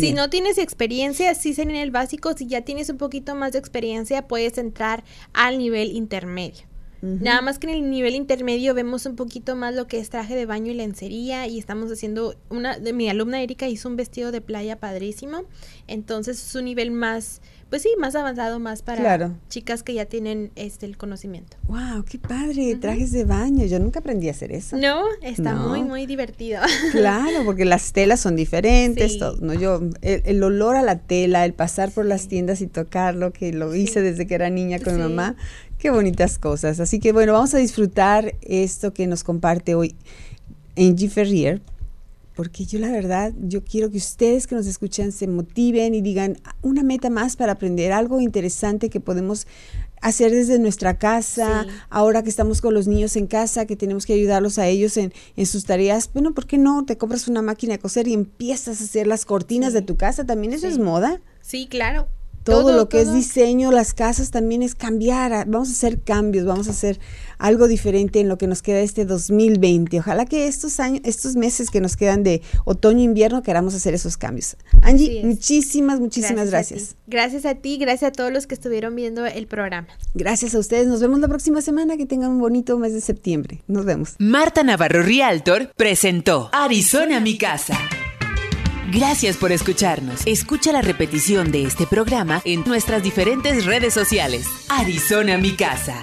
si no tienes experiencia, sí en el básico, si ya tienes un poquito más de experiencia, puedes entrar al nivel intermedio. Nada más que en el nivel intermedio vemos un poquito más lo que es traje de baño y lencería y estamos haciendo una de mi alumna Erika hizo un vestido de playa padrísimo, entonces es un nivel más pues sí, más avanzado, más para chicas que ya tienen este el conocimiento. Wow, qué padre, trajes de baño. Yo nunca aprendí a hacer eso. No, está muy muy divertido. Claro, porque las telas son diferentes, todo, no yo el, olor a la tela, el pasar por las tiendas y tocarlo, que lo hice desde que era niña con mi mamá. Qué bonitas cosas. Así que bueno, vamos a disfrutar esto que nos comparte hoy Angie Ferrier porque yo la verdad, yo quiero que ustedes que nos escuchan se motiven y digan una meta más para aprender algo interesante que podemos hacer desde nuestra casa, ahora que estamos con los niños en casa, que tenemos que ayudarlos a ellos en, en, sus tareas, bueno, ¿por qué no? Te compras una máquina de coser y empiezas a hacer las cortinas de tu casa, también eso es moda. Sí, claro todo, lo que es diseño, las casas también es cambiar, vamos a hacer cambios, vamos a hacer algo diferente en lo que nos queda este 2020. Ojalá que estos años, estos meses que nos quedan de otoño invierno queramos hacer esos cambios. Angie, muchísimas muchísimas gracias. Gracias a, ti, gracias a todos los que estuvieron viendo el programa. Gracias a ustedes. Nos vemos la próxima semana, que tengan un bonito mes de septiembre. Nos vemos. Marta Navarro Rialtor presentó Arizona mi casa. Gracias por escucharnos. Escucha la repetición de este programa en nuestras diferentes redes sociales. Arizona Mi Casa.